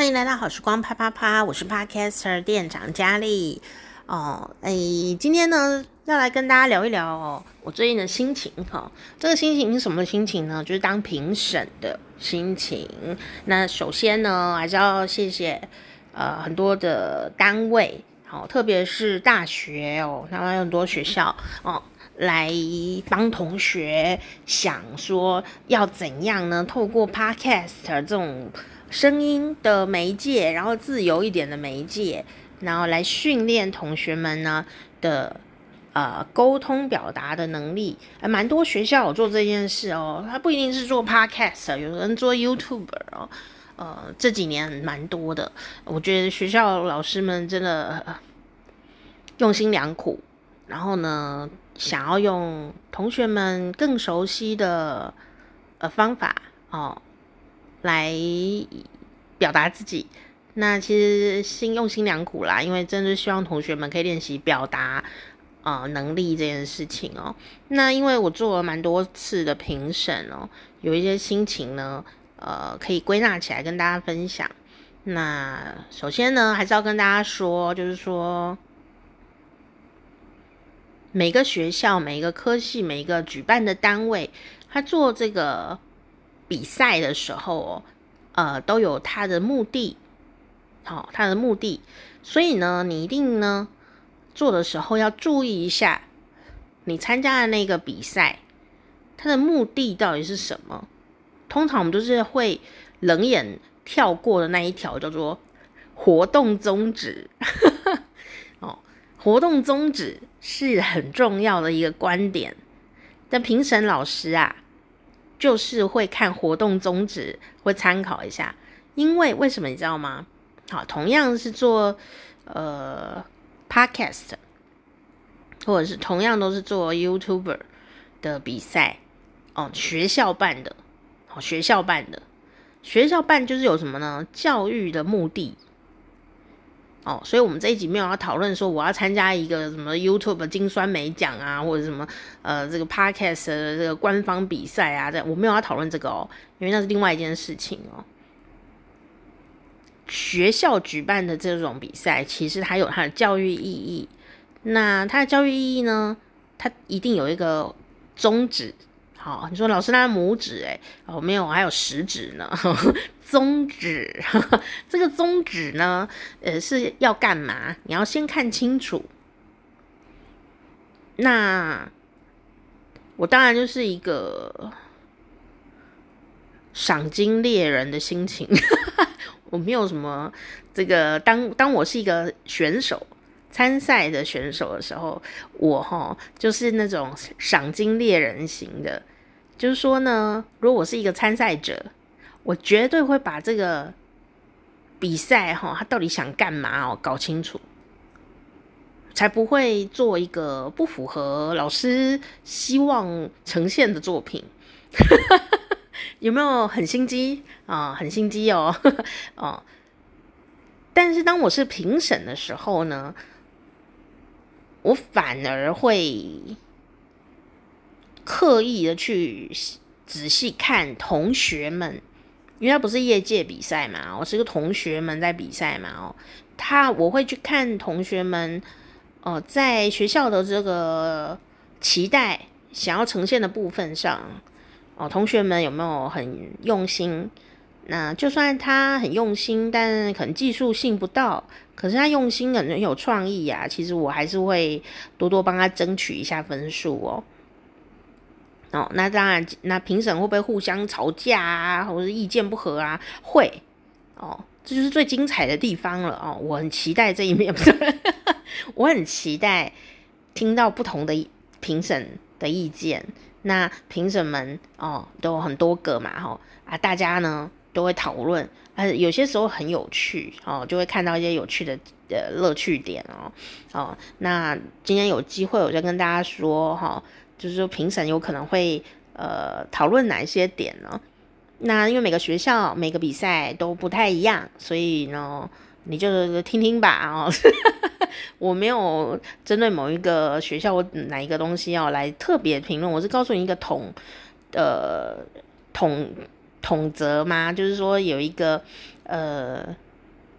欢迎来到好时光啪啪啪，我是 Podcaster 店长佳丽哦。哎，今天呢要来跟大家聊一聊哦，我最近的心情哈、这个心情是什么心情呢？就是当评审的心情。那首先呢，还是要谢谢呃很多的单位，好、哦，特别是大学哦，他们很多学校哦，来帮同学想说要怎样呢？透过 Podcast 这种。声音的媒介，然后自由一点的媒介，然后来训练同学们呢的呃沟通表达的能力。还蛮多学校有做这件事哦，他不一定是做 podcast，有人做 YouTube 哦。呃，这几年蛮多的，我觉得学校老师们真的用心良苦，然后呢，想要用同学们更熟悉的呃方法哦。来表达自己，那其实心用心良苦啦，因为真的希望同学们可以练习表达呃能力这件事情哦。那因为我做了蛮多次的评审哦，有一些心情呢，呃，可以归纳起来跟大家分享。那首先呢，还是要跟大家说，就是说每个学校、每一个科系、每一个举办的单位，他做这个。比赛的时候哦，呃，都有他的目的，好、哦，他的目的，所以呢，你一定呢做的时候要注意一下，你参加的那个比赛，它的目的到底是什么？通常我们都是会冷眼跳过的那一条，叫做活动宗旨。哦，活动宗旨是很重要的一个观点，但评审老师啊。就是会看活动宗旨，会参考一下，因为为什么你知道吗？好，同样是做呃 podcast，或者是同样都是做 YouTuber 的比赛哦，学校办的，好，学校办的，学校办就是有什么呢？教育的目的。哦，所以我们这一集没有要讨论说我要参加一个什么 YouTube 金酸梅奖啊，或者什么呃这个 Podcast 的这个官方比赛啊，这我没有要讨论这个哦，因为那是另外一件事情哦。学校举办的这种比赛，其实它有它的教育意义。那它的教育意义呢，它一定有一个宗旨。好，你说老师那拇指哎，哦没有，还有食指呢，宗旨，这个宗旨呢，呃是要干嘛？你要先看清楚。那我当然就是一个赏金猎人的心情，我没有什么这个当当我是一个选手。参赛的选手的时候，我哈就是那种赏金猎人型的，就是说呢，如果我是一个参赛者，我绝对会把这个比赛哈他到底想干嘛哦搞清楚，才不会做一个不符合老师希望呈现的作品。有没有很心机啊？很心机哦，哦。但是当我是评审的时候呢，我反而会刻意的去仔细看同学们，因为他不是业界比赛嘛，我是个同学们在比赛嘛，哦，他我会去看同学们，哦，在学校的这个期待想要呈现的部分上，哦，同学们有没有很用心？那就算他很用心，但可能技术性不到，可是他用心的很有创意呀、啊。其实我还是会多多帮他争取一下分数哦。哦，那当然，那评审会不会互相吵架啊，或者是意见不合啊？会哦，这就是最精彩的地方了哦。我很期待这一面，不是？我很期待听到不同的评审的意见。那评审们哦，都有很多个嘛，吼啊，大家呢？都会讨论，呃，有些时候很有趣哦，就会看到一些有趣的呃乐趣点哦哦。那今天有机会，我就跟大家说哈、就是说评审有可能会呃讨论哪一些点呢？那因为每个学校每个比赛都不太一样，所以呢，你就听听吧哦。我没有针对某一个学校或哪一个东西要来特别评论，我是告诉你一个统呃统。统则吗？就是说有一个呃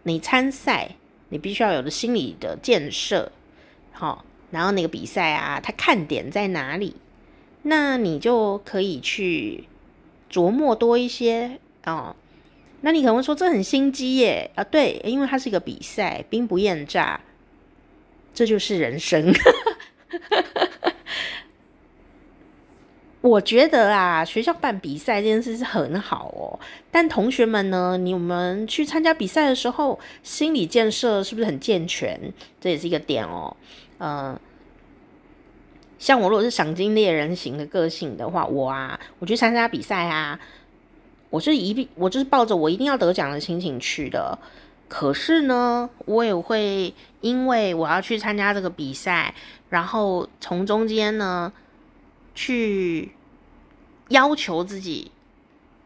你参赛，你必须要有的心理的建设，好，然后那个比赛啊，它看点在哪里？那你就可以去琢磨多一些哦。那你可能会说，这很心机耶啊？对，因为它是一个比赛，兵不厌诈，这就是人生。我觉得啊，学校办比赛这件事是很好哦。但同学们呢，你们去参加比赛的时候，心理建设是不是很健全？这也是一个点哦。嗯、呃，像我如果是赏金猎人型的个性的话，我啊，我去参加比赛啊，我是一定，我就是抱着我一定要得奖的心情去的。可是呢，我也会因为我要去参加这个比赛，然后从中间呢。去要求自己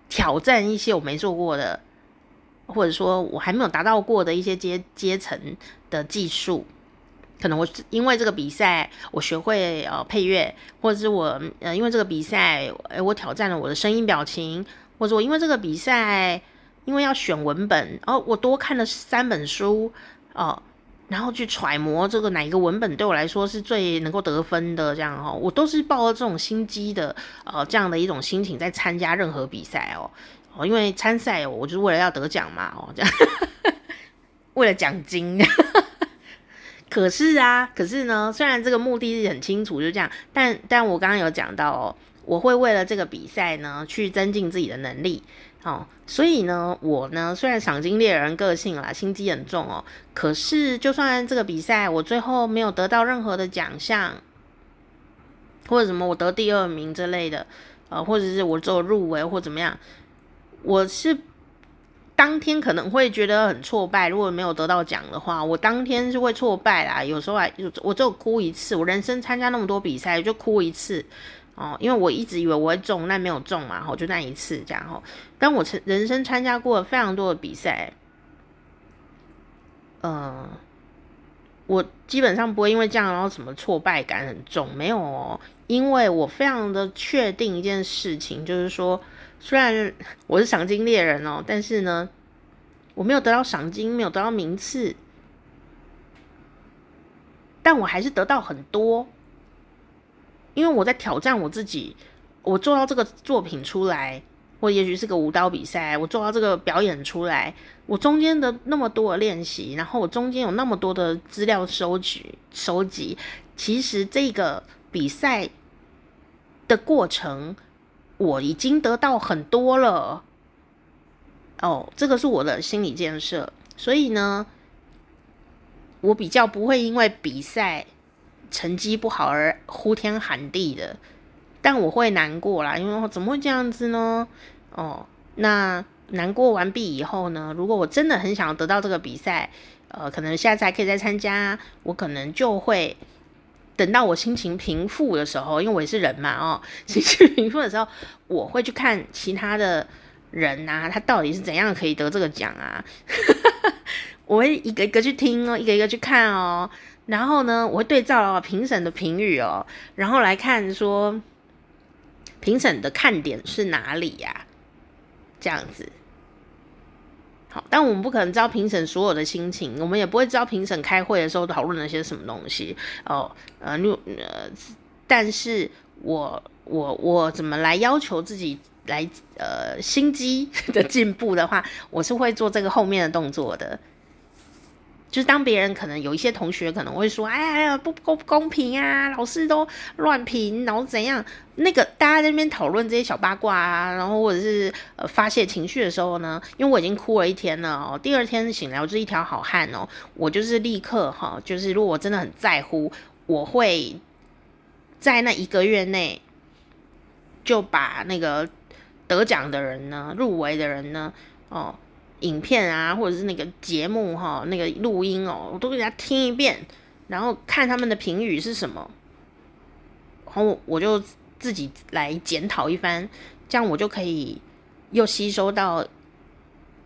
挑战一些我没做过的，或者说我还没有达到过的一些阶阶层的技术。可能我因为这个比赛，我学会呃配乐，或者是我呃因为这个比赛，诶我挑战了我的声音表情，或者我因为这个比赛，因为要选文本，哦，我多看了三本书，哦。然后去揣摩这个哪一个文本对我来说是最能够得分的，这样哦，我都是抱着这种心机的，呃，这样的一种心情在参加任何比赛哦，哦，因为参赛我就是为了要得奖嘛，哦，这样，为了奖金。可是啊，可是呢，虽然这个目的是很清楚，就这样，但但我刚刚有讲到哦，我会为了这个比赛呢，去增进自己的能力。哦，所以呢，我呢虽然赏金猎人个性啦，心机很重哦，可是就算这个比赛我最后没有得到任何的奖项，或者什么我得第二名之类的，呃，或者是我做入围或怎么样，我是当天可能会觉得很挫败。如果没有得到奖的话，我当天是会挫败啦。有时候还我只有哭一次，我人生参加那么多比赛就哭一次。哦，因为我一直以为我会中，但没有中嘛，吼，就那一次这样吼。但我人生参加过非常多的比赛，呃，我基本上不会因为这样然后什么挫败感很重，没有哦，因为我非常的确定一件事情，就是说，虽然我是赏金猎人哦，但是呢，我没有得到赏金，没有得到名次，但我还是得到很多。因为我在挑战我自己，我做到这个作品出来，或也许是个舞蹈比赛，我做到这个表演出来，我中间的那么多的练习，然后我中间有那么多的资料收集收集，其实这个比赛的过程，我已经得到很多了。哦，这个是我的心理建设，所以呢，我比较不会因为比赛。成绩不好而呼天喊地的，但我会难过啦，因为怎么会这样子呢？哦，那难过完毕以后呢？如果我真的很想要得到这个比赛，呃，可能下次还可以再参加，我可能就会等到我心情平复的时候，因为我也是人嘛，哦，心情平复的时候，我会去看其他的人啊，他到底是怎样可以得这个奖啊？我会一个一个去听哦，一个一个去看哦。然后呢，我会对照评审的评语哦，然后来看说评审的看点是哪里呀？这样子。好，但我们不可能知道评审所有的心情，我们也不会知道评审开会的时候讨论了些什么东西哦。呃，你呃，但是我我我怎么来要求自己来呃心机 的进步的话，我是会做这个后面的动作的。就是当别人可能有一些同学可能会说，哎呀，不公不公平啊，老师都乱评，然后怎样？那个大家在那边讨论这些小八卦啊，然后或者是呃发泄情绪的时候呢，因为我已经哭了一天了哦，第二天醒来我就是一条好汉哦，我就是立刻哈，就是如果我真的很在乎，我会在那一个月内就把那个得奖的人呢，入围的人呢，哦。影片啊，或者是那个节目哈，那个录音哦，我都给他听一遍，然后看他们的评语是什么，然后我就自己来检讨一番，这样我就可以又吸收到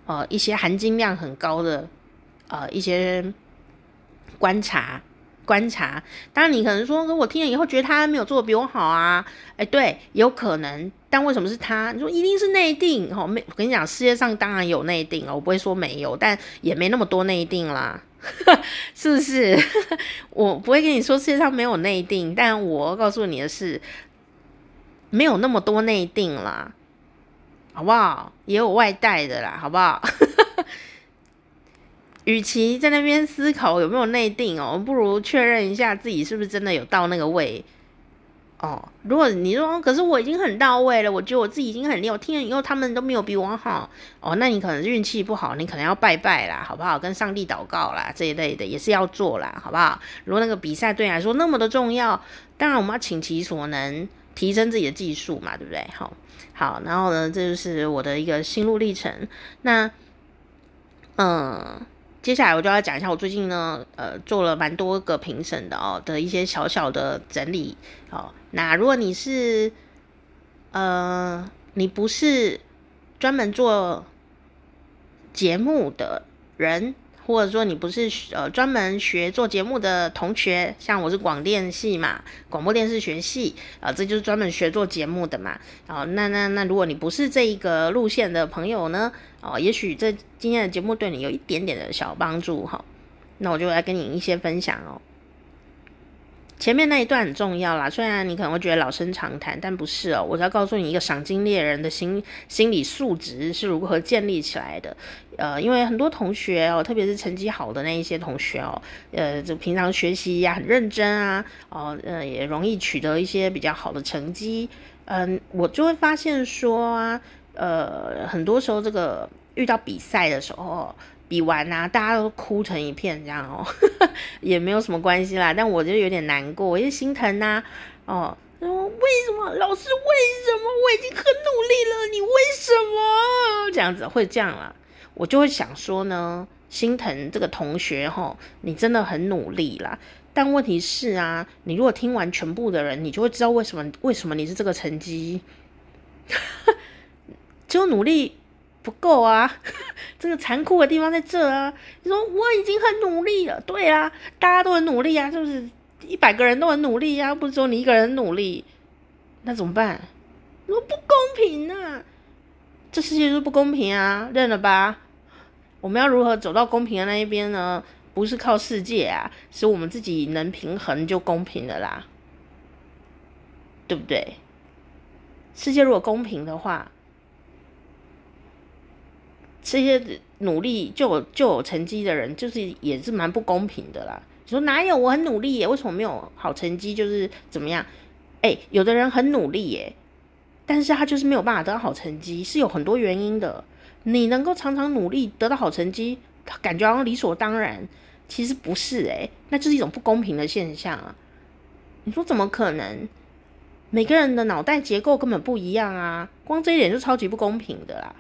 呃一些含金量很高的呃一些观察观察。当然，你可能说，我听了以后觉得他没有做的比我好啊。哎，对，有可能。但为什么是他？你说一定是内定？哦，没，我跟你讲，世界上当然有内定哦，我不会说没有，但也没那么多内定啦，是不是？我不会跟你说世界上没有内定，但我告诉你的是，没有那么多内定啦，好不好？也有外带的啦，好不好？与其在那边思考有没有内定哦，不如确认一下自己是不是真的有到那个位哦。如果你说，可是我已经很到位了，我觉得我自己已经很厉害，我听了以后他们都没有比我好哦，那你可能运气不好，你可能要拜拜啦，好不好？跟上帝祷告啦，这一类的也是要做啦，好不好？如果那个比赛对你来说那么的重要，当然我们要倾其所能提升自己的技术嘛，对不对？好，好，然后呢，这就是我的一个心路历程。那，嗯。接下来我就要讲一下，我最近呢，呃，做了蛮多个评审的哦的一些小小的整理哦。那如果你是，呃，你不是专门做节目的人。或者说你不是呃专门学做节目的同学，像我是广电系嘛，广播电视学系啊、呃，这就是专门学做节目的嘛。啊，那那那如果你不是这一个路线的朋友呢，哦，也许这今天的节目对你有一点点的小帮助哈、那我就来跟你一些分享哦。前面那一段很重要啦，虽然你可能会觉得老生常谈，但不是哦。我要告诉你一个赏金猎人的心心理素质是如何建立起来的。呃，因为很多同学哦，特别是成绩好的那一些同学哦，呃，就平常学习呀很认真啊，哦，呃，也容易取得一些比较好的成绩。嗯、我就会发现说啊，呃，很多时候这个遇到比赛的时候。比完啊，大家都哭成一片，这样哦，也没有什么关系啦。但我就有点难过，我就心疼呐、啊。哦，为什么老师？为什么我已经很努力了，你为什么这样子会这样啦？我就会想说呢，心疼这个同学哈，你真的很努力啦。但问题是啊，你如果听完全部的人，你就会知道为什么为什么你是这个成绩，就努力。不够啊！这个残酷的地方在这啊！你说我已经很努力了，对啊，大家都很努力啊，是不是？一百个人都很努力啊，不是说你一个人努力，那怎么办？你说不公平啊！这世界就是不公平啊，认了吧？我们要如何走到公平的那一边呢？不是靠世界啊，是我们自己能平衡就公平的啦，对不对？世界如果公平的话。这些努力就有就有成绩的人，就是也是蛮不公平的啦。你说哪有？我很努力耶，为什么没有好成绩？就是怎么样？哎，有的人很努力耶，但是他就是没有办法得到好成绩，是有很多原因的。你能够常常努力得到好成绩，感觉好像理所当然，其实不是哎，那就是一种不公平的现象啊。你说怎么可能？每个人的脑袋结构根本不一样啊，光这一点就超级不公平的啦。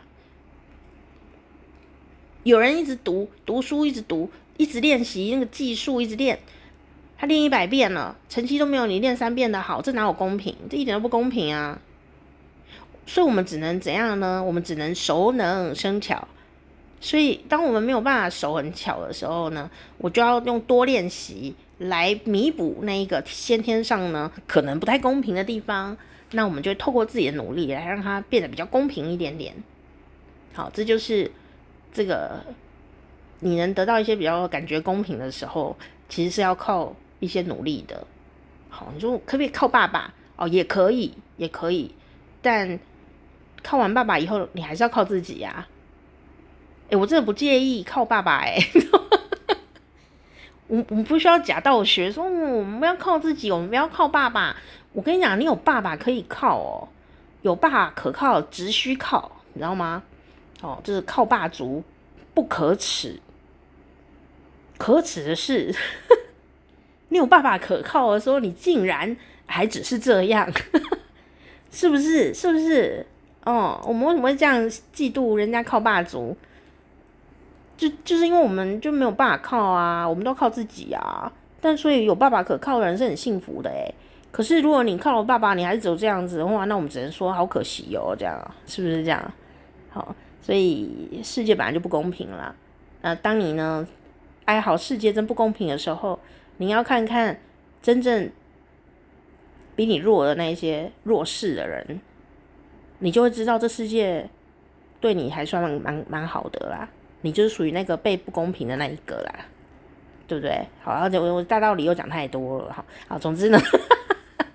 有人一直读读书，一直读，一直练习那个技术，一直练，他练一百遍了，成绩都没有你练三遍的好，这哪有公平？这一点都不公平啊！所以我们只能怎样呢？我们只能熟能生巧。所以当我们没有办法手很巧的时候呢，我就要用多练习来弥补那一个先天上呢可能不太公平的地方。那我们就透过自己的努力来让它变得比较公平一点点。好，这就是。这个你能得到一些比较感觉公平的时候，其实是要靠一些努力的。好，你说可不可以靠爸爸？哦，也可以，也可以。但靠完爸爸以后，你还是要靠自己呀。哎，我真的不介意靠爸爸哎。我我们不需要假道学，说我们要靠自己，我们不要靠爸爸。我跟你讲，你有爸爸可以靠哦，有爸可靠，只需靠，你知道吗？哦，就是靠爸族不可耻，可耻的是，你有爸爸可靠的时候，你竟然还只是这样，是不是？是不是？哦，我们为什么会这样嫉妒人家靠爸族？就就是因为我们就没有办法靠啊，我们都靠自己啊。但所以有爸爸可靠的人是很幸福的诶。可是如果你靠了爸爸，你还是走这样子的话，那我们只能说好可惜哦，这样是不是这样？好。所以世界本来就不公平了。那当你呢哀嚎世界真不公平的时候，你要看看真正比你弱的那些弱势的人，你就会知道这世界对你还算蛮蛮蛮好的啦。你就是属于那个被不公平的那一个啦，对不对？好，而且我我大道理又讲太多了，好，好，总之呢，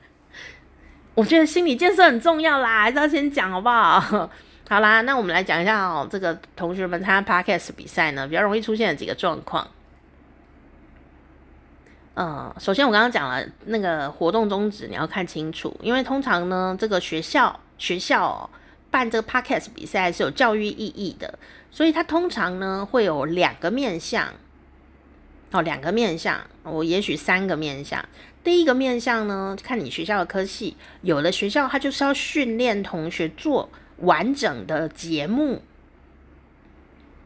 我觉得心理建设很重要啦，还是要先讲好不好？好啦，那我们来讲一下哦，这个同学们参加 Podcast 比赛呢，比较容易出现的几个状况。呃，首先我刚刚讲了那个活动宗旨，你要看清楚，因为通常呢，这个学校学校、哦、办这个 Podcast 比赛是有教育意义的，所以它通常呢会有两个面向，哦，两个面向，我、哦、也许三个面向。第一个面向呢，看你学校的科系，有的学校它就是要训练同学做完整的节目，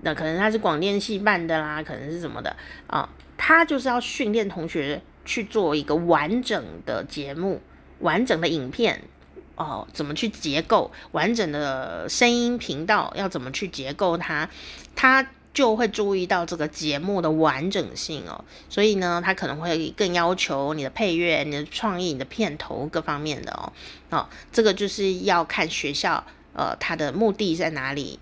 那可能他是广电系办的啦，可能是什么的啊。他就是要训练同学去做一个完整的节目、完整的影片哦，怎么去结构完整的声音频道，要怎么去结构它，他就会注意到这个节目的完整性哦。所以呢，他可能会更要求你的配乐、你的创意、你的片头各方面的哦。哦，这个就是要看学校呃，它的目的在哪里。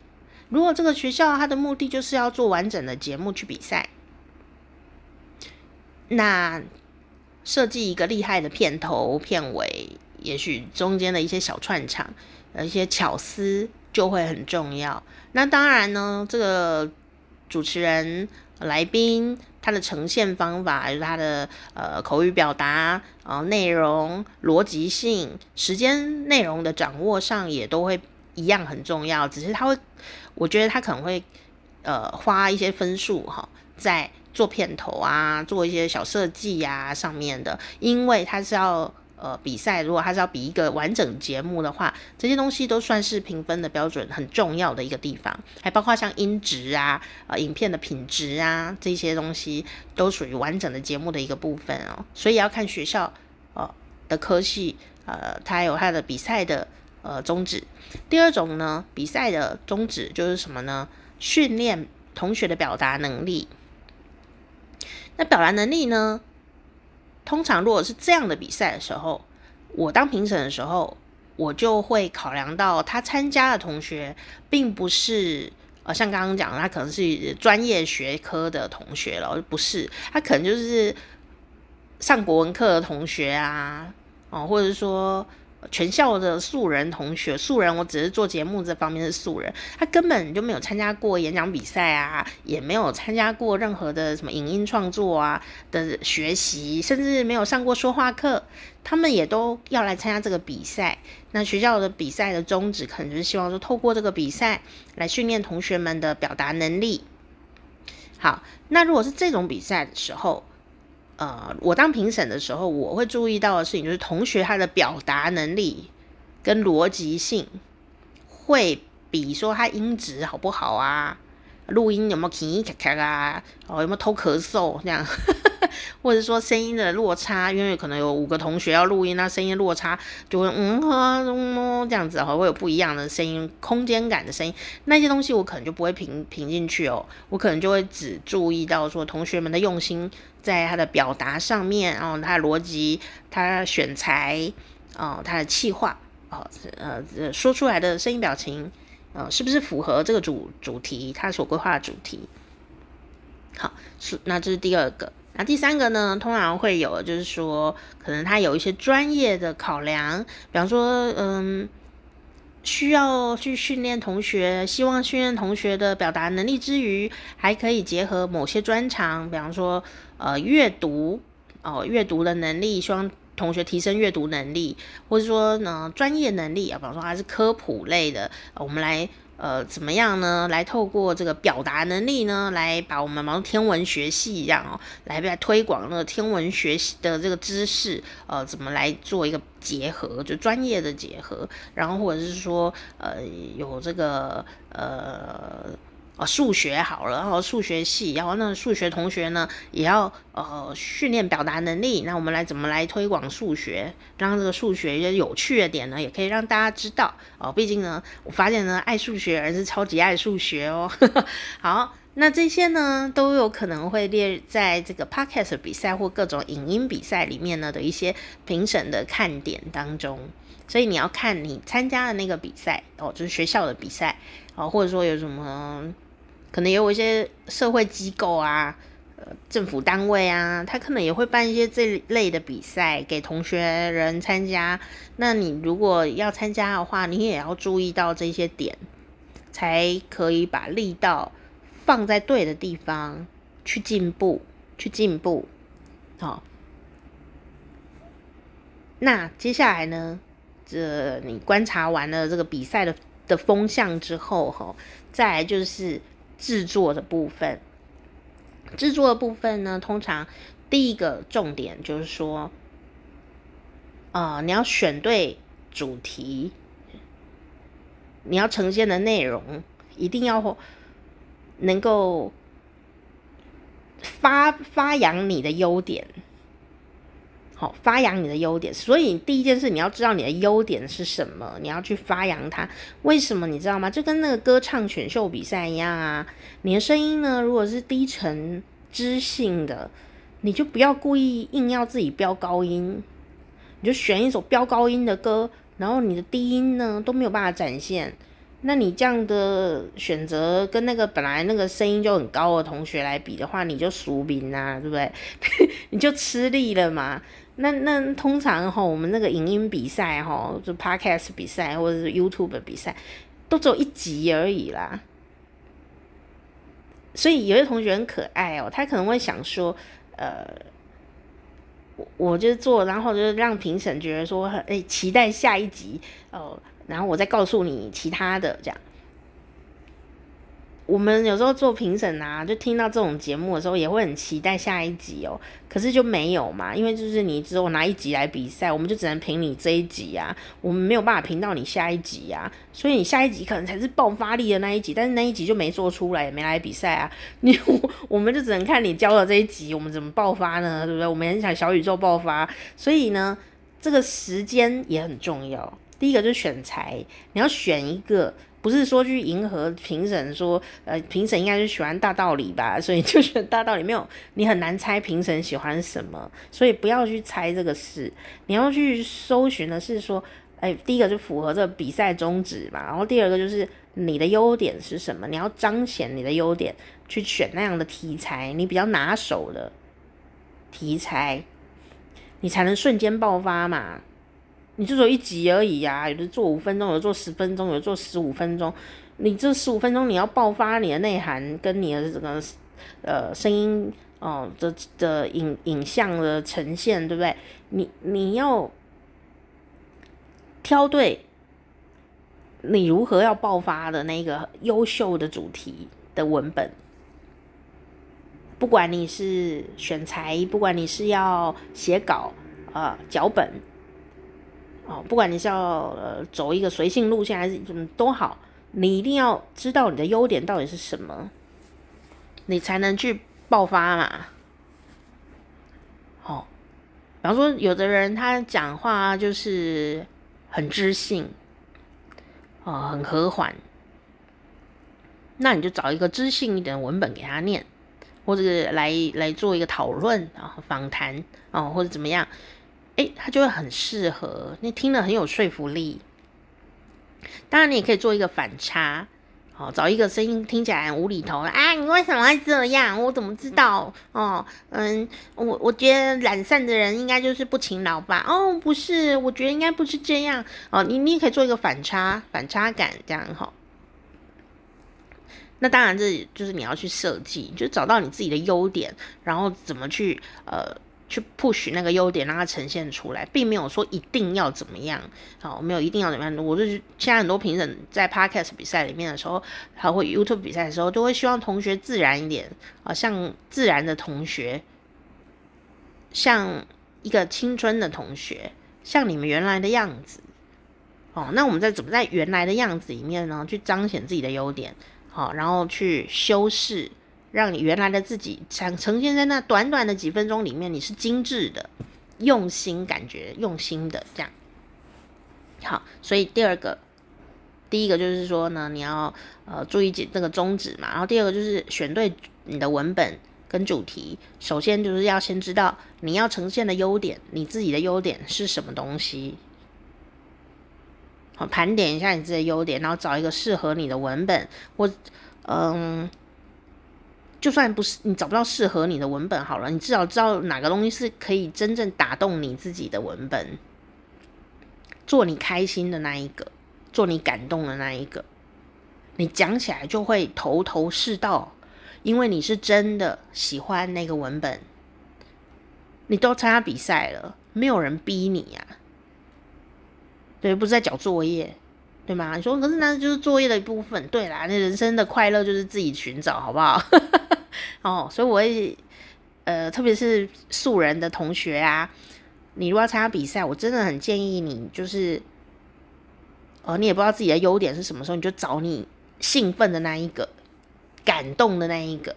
如果这个学校它的目的就是要做完整的节目去比赛。那设计一个厉害的片头、片尾，也许中间的一些小串场、一些巧思就会很重要。那当然呢，这个主持人、来宾他的呈现方法，他的呃口语表达、呃内容、逻辑性、时间内容的掌握上，也都会一样很重要。只是他会，我觉得他可能会呃花一些分数哈，在。做片头啊，做一些小设计呀，上面的，因为他是要呃比赛，如果他是要比一个完整节目的话，这些东西都算是评分的标准很重要的一个地方，还包括像音质啊、呃影片的品质啊这些东西，都属于完整的节目的一个部分哦。所以要看学校呃的科系，呃，它有它的比赛的呃宗旨。第二种呢，比赛的宗旨就是什么呢？训练同学的表达能力。那表达能力呢？通常如果是这样的比赛的时候，我当评审的时候，我就会考量到他参加的同学，并不是呃像刚刚讲，他可能是专业学科的同学了，不是，他可能就是上国文课的同学啊，哦，或者说。全校的素人同学，素人，我只是做节目这方面是素人，他根本就没有参加过演讲比赛啊，也没有参加过任何的什么影音创作啊的学习，甚至没有上过说话课，他们也都要来参加这个比赛。那学校的比赛的宗旨，可能就是希望说，透过这个比赛来训练同学们的表达能力。好，那如果是这种比赛的时候，呃，我当评审的时候，我会注意到的事情就是同学他的表达能力跟逻辑性，会比说他音质好不好啊，录音有没有吭吭咔咔啊，哦有没有偷咳嗽这样。或者说声音的落差，因为可能有五个同学要录音，那声音落差就会嗯啊嗯这样子，会有不一样的声音，空间感的声音，那些东西我可能就不会评评进去哦，我可能就会只注意到说同学们的用心，在他的表达上面，然哦，他的逻辑，他选材，哦，他的气话，哦，呃，说出来的声音表情，呃，是不是符合这个主主题，他所规划的主题？好，是，那这是第二个。那第三个呢，通常会有，就是说，可能他有一些专业的考量，比方说，嗯，需要去训练同学，希望训练同学的表达能力之余，还可以结合某些专长，比方说，呃，阅读，哦，阅读的能力，希望同学提升阅读能力，或者说呢，专业能力啊，比方说他是科普类的，我们来。呃，怎么样呢？来透过这个表达能力呢，来把我们毛天文学系一样哦，来来推广那个天文学习的这个知识，呃，怎么来做一个结合，就专业的结合，然后或者是说，呃，有这个呃。啊，数学好了，然后数学系，然后那数学同学呢，也要呃训练表达能力。那我们来怎么来推广数学，让这个数学一些有趣的点呢，也可以让大家知道哦。毕竟呢，我发现呢，爱数学的人是超级爱数学哦。好，那这些呢，都有可能会列在这个 podcast 比赛或各种影音比赛里面呢的一些评审的看点当中。所以你要看你参加的那个比赛哦，就是学校的比赛哦，或者说有什么可能也有一些社会机构啊、呃政府单位啊，他可能也会办一些这类的比赛给同学人参加。那你如果要参加的话，你也要注意到这些点，才可以把力道。放在对的地方去进步，去进步，好。那接下来呢？这你观察完了这个比赛的的风向之后，哈，再来就是制作的部分。制作的部分呢，通常第一个重点就是说，呃，你要选对主题，你要呈现的内容一定要。能够发发扬你的优点，好，发扬你的优点。所以第一件事，你要知道你的优点是什么，你要去发扬它。为什么你知道吗？就跟那个歌唱选秀比赛一样啊。你的声音呢，如果是低沉知性的，你就不要故意硬要自己飙高音，你就选一首飙高音的歌，然后你的低音呢都没有办法展现。那你这样的选择跟那个本来那个声音就很高的同学来比的话，你就输兵啊，对不对？你就吃力了嘛。那那通常哈，我们那个影音比赛哈，就 Podcast 比赛或者是 YouTube 比赛，都只有一集而已啦。所以有些同学很可爱哦，他可能会想说，呃，我我就做，然后就让评审觉得说，哎，期待下一集哦。然后我再告诉你其他的，这样。我们有时候做评审啊，就听到这种节目的时候，也会很期待下一集哦。可是就没有嘛，因为就是你只有拿一集来比赛，我们就只能评你这一集啊，我们没有办法评到你下一集啊。所以你下一集可能才是爆发力的那一集，但是那一集就没做出来，也没来比赛啊。你我我们就只能看你教的这一集，我们怎么爆发呢？对不对？我们很想小宇宙爆发，所以呢，这个时间也很重要。第一个就是选材，你要选一个，不是说去迎合评审，说呃评审应该是喜欢大道理吧，所以就选大道理。没有，你很难猜评审喜欢什么，所以不要去猜这个事。你要去搜寻的是说，哎，第一个就符合这比赛宗旨嘛，然后第二个就是你的优点是什么，你要彰显你的优点，去选那样的题材，你比较拿手的题材，你才能瞬间爆发嘛。你就做一集而已呀、有的做五分钟，有的做十分钟，有的做十五分钟。你这十五分钟你要爆发你的内涵跟你的这个呃声音哦的的影影像的呈现，对不对？你你要挑对你如何要爆发的那个优秀的主题的文本，不管你是选材，不管你是要写稿啊、呃、脚本。哦，不管你是要呃走一个随性路线还是怎么都好，你一定要知道你的优点到底是什么，你才能去爆发嘛。哦，比方说有的人他讲话就是很知性，哦，很和缓，那你就找一个知性一点的文本给他念，或者来来做一个讨论啊、访谈哦，或者怎么样。诶，他就会很适合，你听了很有说服力。当然，你也可以做一个反差，哦，找一个声音听起来无厘头的啊，你为什么会这样？我怎么知道？哦，嗯，我我觉得懒散的人应该就是不勤劳吧？哦，不是，我觉得应该不是这样。哦，你你也可以做一个反差，反差感这样哈、那当然，这就是你要去设计，就找到你自己的优点，然后怎么去呃。去 push 那个优点，让它呈现出来，并没有说一定要怎么样，好，没有一定要怎么样。我就是现在很多评审在 podcast 比赛里面的时候，还会 YouTube 比赛的时候，都会希望同学自然一点啊，像自然的同学，像一个青春的同学，像你们原来的样子。哦，那我们在怎么在原来的样子里面呢，去彰显自己的优点，好，然后去修饰。让你原来的自己想呈现在那短短的几分钟里面，你是精致的、用心、感觉用心的这样。好，所以第二个，第一个就是说呢，你要呃注意这个宗旨嘛，然后第二个就是选对你的文本跟主题。首先就是要先知道你要呈现的优点，你自己的优点是什么东西。好，盘点一下你自己的优点，然后找一个适合你的文本。或嗯，就算不是你找不到适合你的文本好了，你至少知道哪个东西是可以真正打动你自己的文本，做你开心的那一个。做你感动的那一个，你讲起来就会头头是道，因为你是真的喜欢那个文本。你都参加比赛了，没有人逼你呀、对，不是在交作业，对吗？你说可是那就是作业的一部分，对啦，那人生的快乐就是自己寻找，好不好？哦，所以我会，呃，特别是素人的同学啊，你如果要参加比赛，我真的很建议你就是。哦，你也不知道自己的优点是什么时候，你就找你兴奋的那一个、感动的那一个、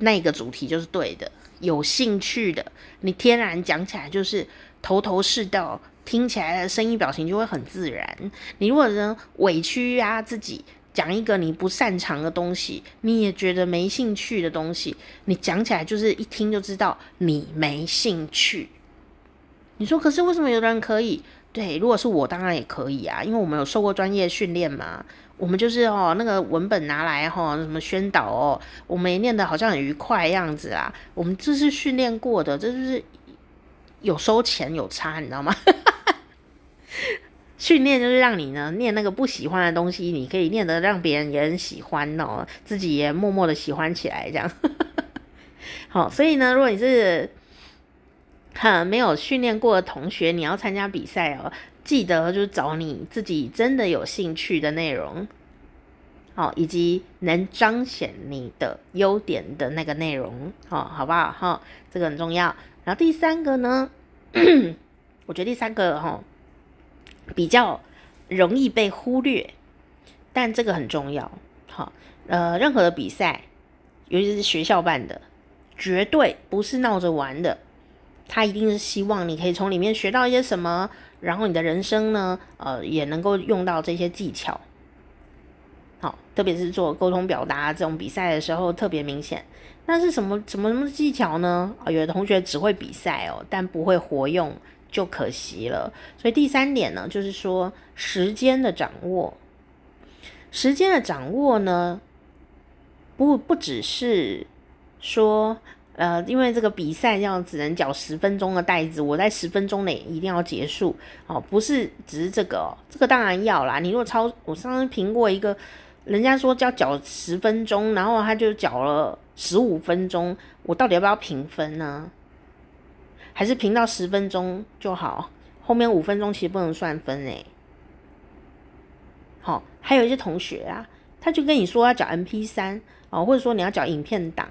那个主题就是对的，有兴趣的，你天然讲起来就是头头是道，听起来的声音表情就会很自然。你如果能委屈啊自己，讲一个你不擅长的东西，你也觉得没兴趣的东西，你讲起来就是一听就知道你没兴趣。你说，可是为什么有的人可以？对，如果是我，当然也可以啊，因为我们有受过专业训练嘛。我们就是哦，那个文本拿来哈、哦，什么宣导哦，我们念得好像很愉快样子啊。我们这是训练过的，这就是有收钱有差，你知道吗？训练就是让你呢念那个不喜欢的东西，你可以念得让别人也很喜欢哦，自己也默默的喜欢起来这样。好，所以呢，如果你是。哈，没有训练过的同学，你要参加比赛哦，记得就是找你自己真的有兴趣的内容，好，以及能彰显你的优点的那个内容，好，好不好？哈，这个很重要。然后第三个呢，我觉得第三个哈比较容易被忽略，但这个很重要。好，呃，任何的比赛，尤其是学校办的，绝对不是闹着玩的。他一定是希望你可以从里面学到一些什么，然后你的人生呢，呃，也能够用到这些技巧。好，特别是做沟通表达这种比赛的时候特别明显。那是什么什么什么技巧呢？有的同学只会比赛哦，但不会活用，就可惜了。所以第三点呢，就是说时间的掌握。时间的掌握呢，不不只是说。呃，因为这个比赛要只能缴十分钟的袋子，我在十分钟内一定要结束哦，不是只是这个哦，这个当然要啦。你如果超，我上次评过一个，人家说要缴十分钟，然后他就缴了十五分钟，我到底要不要评分呢？还是评到十分钟就好？后面五分钟其实不能算分诶。好，还有一些同学啊，他就跟你说要缴 MP3 哦，或者说你要缴影片档。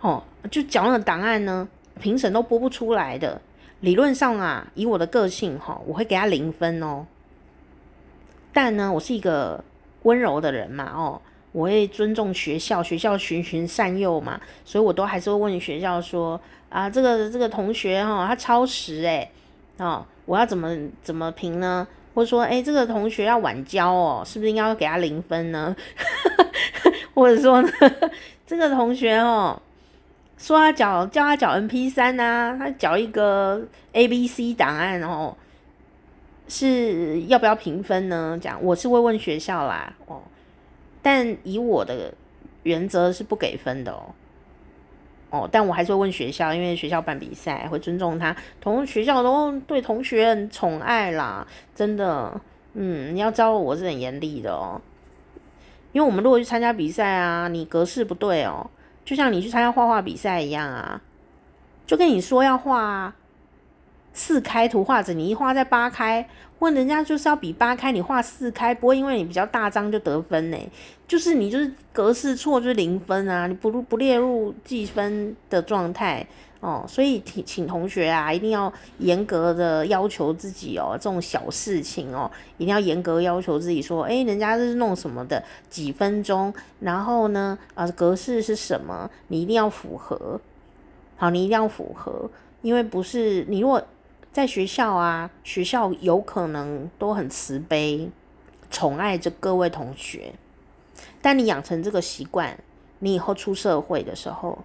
哦，就缴那个档案呢，评审都播不出来的。理论上啊，以我的个性哈，我会给他零分哦。但呢，我是一个温柔的人嘛，哦，我会尊重学校，学校循循善诱嘛，所以我都还是会问学校说啊，这个这个同学哈，他超时诶，哦，我要怎么怎么评呢？或者说，诶，这个同学要晚交哦，是不是应该要给他零分呢？或者说呢，这个同学哦。说他缴叫他缴 MP 三啊，他缴一个 ABC 档案，然后是要不要评分呢？讲我是会问学校啦，哦，但以我的原则是不给分的哦，哦，但我还是会问学校，因为学校办比赛会尊重他，同学校都对同学很宠爱啦，真的，嗯，你要知道我是很严厉的哦，因为我们如果去参加比赛啊，你格式不对哦。就像你去参加画画比赛一样啊，就跟你说要画啊四开图画纸，你一画在八开，问人家就是要比八开，你画四开，不会因为你比较大张就得分呢？就是你就是格式错就是零分啊，你不不列入计分的状态哦，所以请请同学啊，一定要严格的要求自己哦，这种小事情哦，一定要严格要求自己说，诶，人家是弄什么的几分钟，然后呢，啊，格式是什么，你一定要符合，好，你一定要符合，因为不是你如果在学校啊，学校有可能都很慈悲，宠爱着各位同学。但你养成这个习惯，你以后出社会的时候，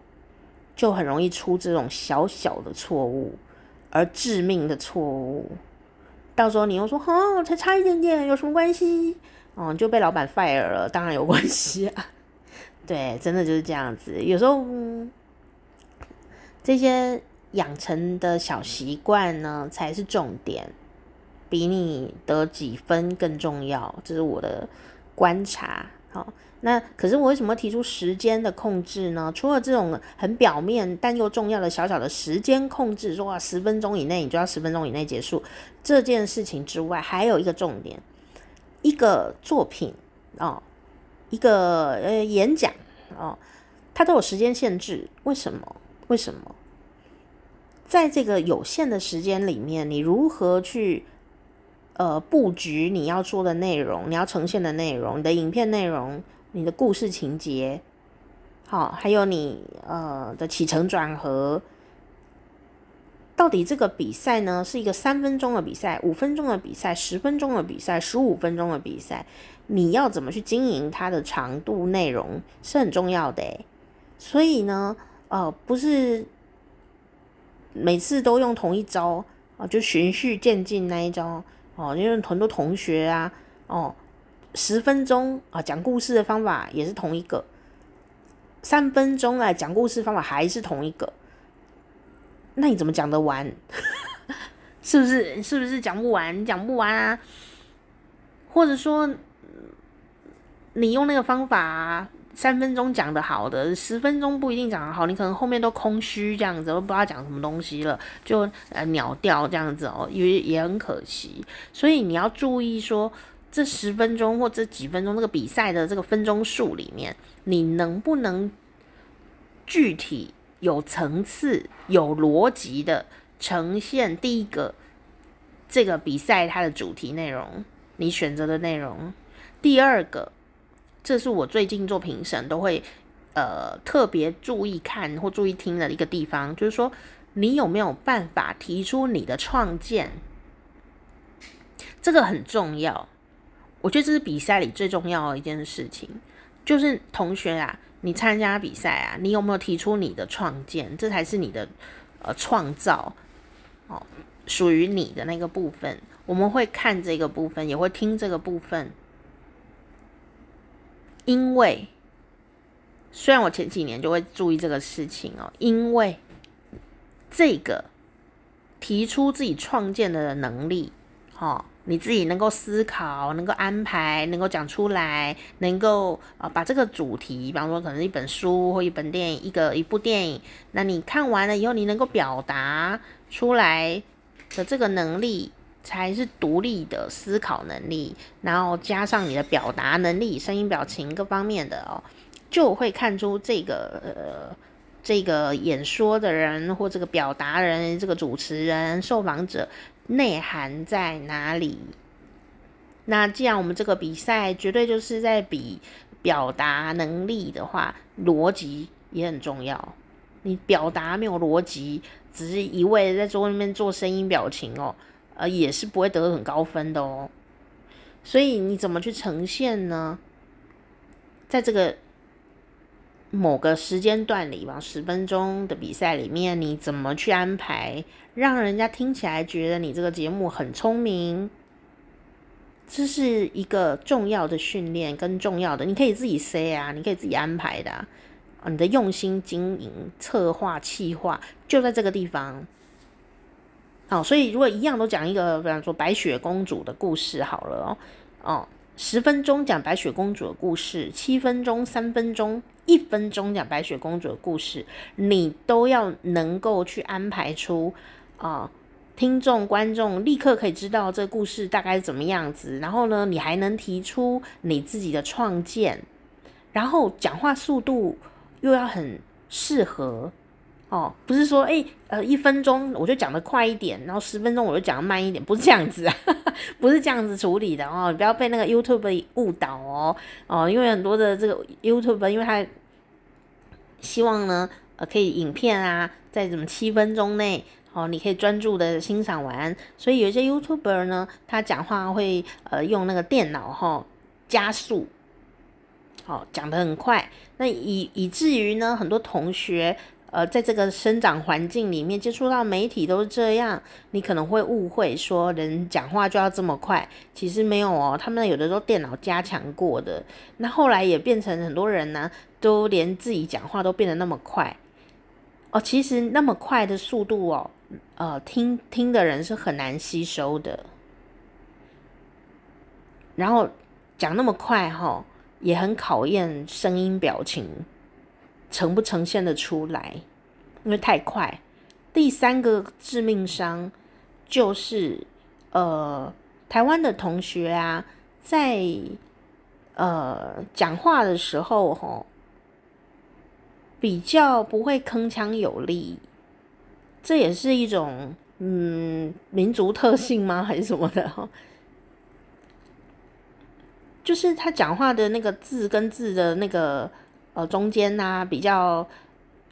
就很容易出这种小小的错误，而致命的错误。到时候你又说：“哦，才差一点点，有什么关系？”哦，就被老板 fire 了，当然有关系啊。对，真的就是这样子。有时候，嗯，这些养成的小习惯呢，才是重点，比你得几分更重要。这是我的观察。好，那可是我为什么提出时间的控制呢？除了这种很表面但又重要的小小的时间控制，说啊，十分钟以内你就要十分钟以内结束这件事情之外，还有一个重点，一个作品哦。一个呃演讲哦，它都有时间限制。为什么？为什么？在这个有限的时间里面，你如何去呃布局你要说的内容，你要呈现的内容，你的影片内容，你的故事情节，好，还有你呃的起承转合。到底这个比赛呢，是一个三分钟的比赛、五分钟的比赛、十分钟的比赛、十五分钟的比赛？你要怎么去经营它的长度、内容是很重要的。所以呢，呃，不是每次都用同一招啊，就循序渐进那一招哦。因为很多同学啊，哦，十分钟啊讲故事的方法也是同一个，三分钟啊讲故事方法还是同一个。那你怎么讲得完？是不是？是不是讲不完？讲不完啊？或者说，你用那个方法，三分钟讲得好的，十分钟不一定讲得好，你可能后面都空虚这样子，都不知道讲什么东西了，就呃秒掉这样子哦，也也很可惜。所以你要注意说，这十分钟或这几分钟这个比赛的这个分钟数里面，你能不能具体？有层次、有逻辑的呈现。第一个，这个比赛它的主题内容，你选择的内容。第二个，这是我最近做评审都会呃特别注意看或注意听的一个地方，就是说你有没有办法提出你的创建，这个很重要。我觉得这是比赛里最重要的一件事情，就是同学啊。你参加比赛啊，你有没有提出你的创建？这才是你的呃创造哦，属于你的那个部分。我们会看这个部分，也会听这个部分。因为虽然我前几年就会注意这个事情哦，因为这个提出自己创建的能力，哦。你自己能够思考，能够安排，能够讲出来，能够啊把这个主题，比方说可能一本书或一本电影，一个一部电影，那你看完了以后，你能够表达出来的这个能力，才是独立的思考能力，然后加上你的表达能力、声音、表情各方面的哦，就会看出这个呃这个演说的人或这个表达人、这个主持人、受访者。内涵在哪里？那既然我们这个比赛绝对就是在比表达能力的话，逻辑也很重要。你表达没有逻辑，只是一味的在桌那边做声音表情哦，呃，也是不会得很高分的哦。所以你怎么去呈现呢？在这个。某个时间段里吧，十分钟的比赛里面，你怎么去安排，让人家听起来觉得你这个节目很聪明？这是一个重要的训练跟重要的，你可以自己 say 啊，你可以自己安排的啊，你的用心经营、策划、企划就在这个地方。好，所以如果一样都讲一个，比方说白雪公主的故事好了哦，哦。十分钟讲白雪公主的故事，七分钟、三分钟、一分钟讲白雪公主的故事，你都要能够去安排出啊、听众、观众立刻可以知道这故事大概怎么样子。然后呢，你还能提出你自己的创建，然后讲话速度又要很适合。哦，不是说诶、呃，一分钟我就讲的快一点，然后十分钟我就讲的慢一点，不是这样子啊，不是这样子处理的哦，你不要被那个 YouTube 误导哦，哦，因为很多的这个 YouTube，因为他希望呢，呃，可以影片啊，在什么七分钟内哦，你可以专注的欣赏完。所以有些 YouTuber 呢，他讲话会呃用那个电脑哈、哦、加速，好、哦、讲得很快，那以以至于呢，很多同学。呃，在这个生长环境里面接触到媒体都是这样，你可能会误会说人讲话就要这么快，其实没有哦。他们有的时候电脑加强过的，那后来也变成很多人呢，都连自己讲话都变得那么快哦。其实那么快的速度哦，呃，听听的人是很难吸收的。然后讲那么快哈、也很考验声音表情。呈不呈现的出来，因为太快。第三个致命伤就是，呃，台湾的同学啊，在呃讲话的时候，吼，比较不会铿锵有力，这也是一种嗯民族特性吗？还是什么的？哈，就是他讲话的那个字跟字的那个。呃，中间呐、比较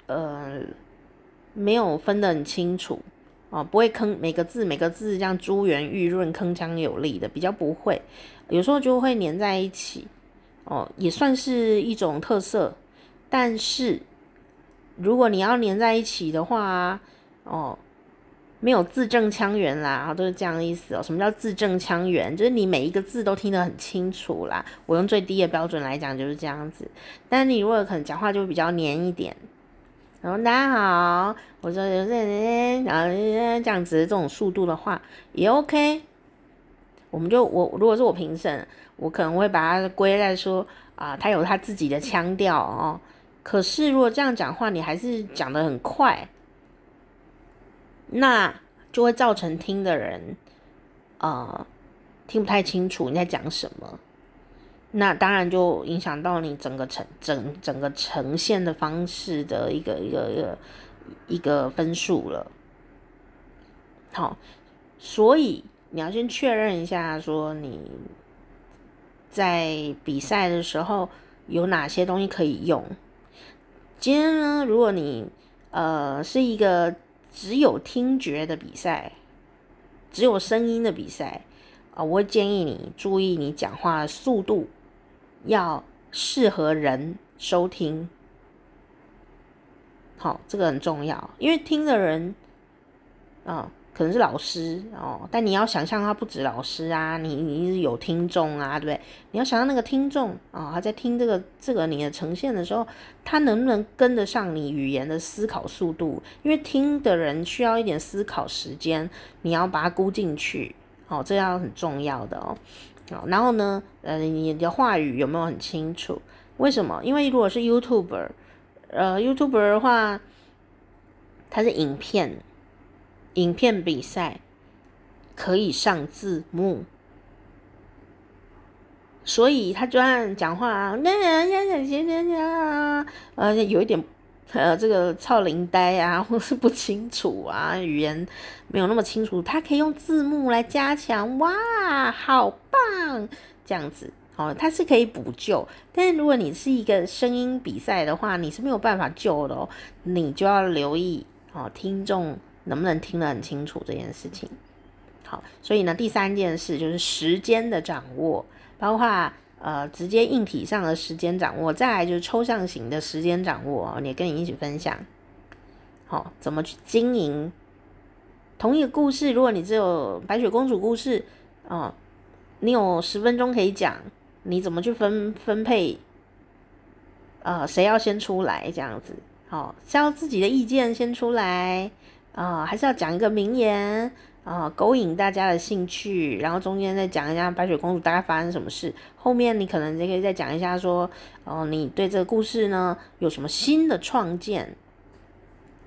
呃没有分得很清楚哦、不会坑每个字每个字这样珠圆玉润、铿锵有力的，比较不会，有时候就会粘在一起哦、也算是一种特色。但是如果你要粘在一起的话，哦、没有字正腔圆啦，然后都是这样的意思哦。什么叫字正腔圆？就是你每一个字都听得很清楚啦。我用最低的标准来讲就是这样子。但你如果可能讲话就比较黏一点，然后大家好，我说有些然后这样子这种速度的话也 OK。我们就我如果是我评审，我可能会把它归在说啊，他有他自己的腔调哦。可是如果这样讲话，你还是讲得很快。那就会造成听的人，呃，听不太清楚你在讲什么。那当然就影响到你整个呈整整个呈现的方式的一个一个一个一个分数了。好，所以你要先确认一下，说你在比赛的时候有哪些东西可以用。今天呢，如果你呃是一个。只有听觉的比赛，只有声音的比赛啊，我会建议你注意你讲话的速度，要适合人收听。好，这个很重要，因为听的人啊。可能是老师哦，但你要想象他不止老师啊，你你是有听众啊，对不对？你要想象那个听众啊，他在听这个这个你的呈现的时候，他能不能跟得上你语言的思考速度？因为听的人需要一点思考时间，你要把它估进去，哦，这样很重要的哦。好，然后呢，呃，你的话语有没有很清楚？为什么？因为如果是 YouTuber，呃，YouTuber 的话，它是影片。影片比赛可以上字幕，所以他就按讲话啊，那那那行行行，呃，有一点呃，这个超龄呆啊，或是不清楚啊，语言没有那么清楚，他可以用字幕来加强，哇，好棒，这样子哦，他是可以补救。但是如果你是一个声音比赛的话，你是没有办法救的哦，你就要留意哦，听众。能不能听得很清楚这件事情？好，所以呢，第三件事就是时间的掌握，包括呃直接硬体上的时间掌握，再来就是抽象型的时间掌握，也跟你一起分享。好，怎么去经营同一个故事？如果你只有白雪公主故事，哦，你有十分钟可以讲，你怎么去分分配？呃，谁要先出来？这样子，好，是要自己的意见先出来。啊、还是要讲一个名言啊、勾引大家的兴趣，然后中间再讲一下白雪公主大概发生什么事。后面你可能就可以再讲一下说，哦，你对这个故事呢有什么新的创建？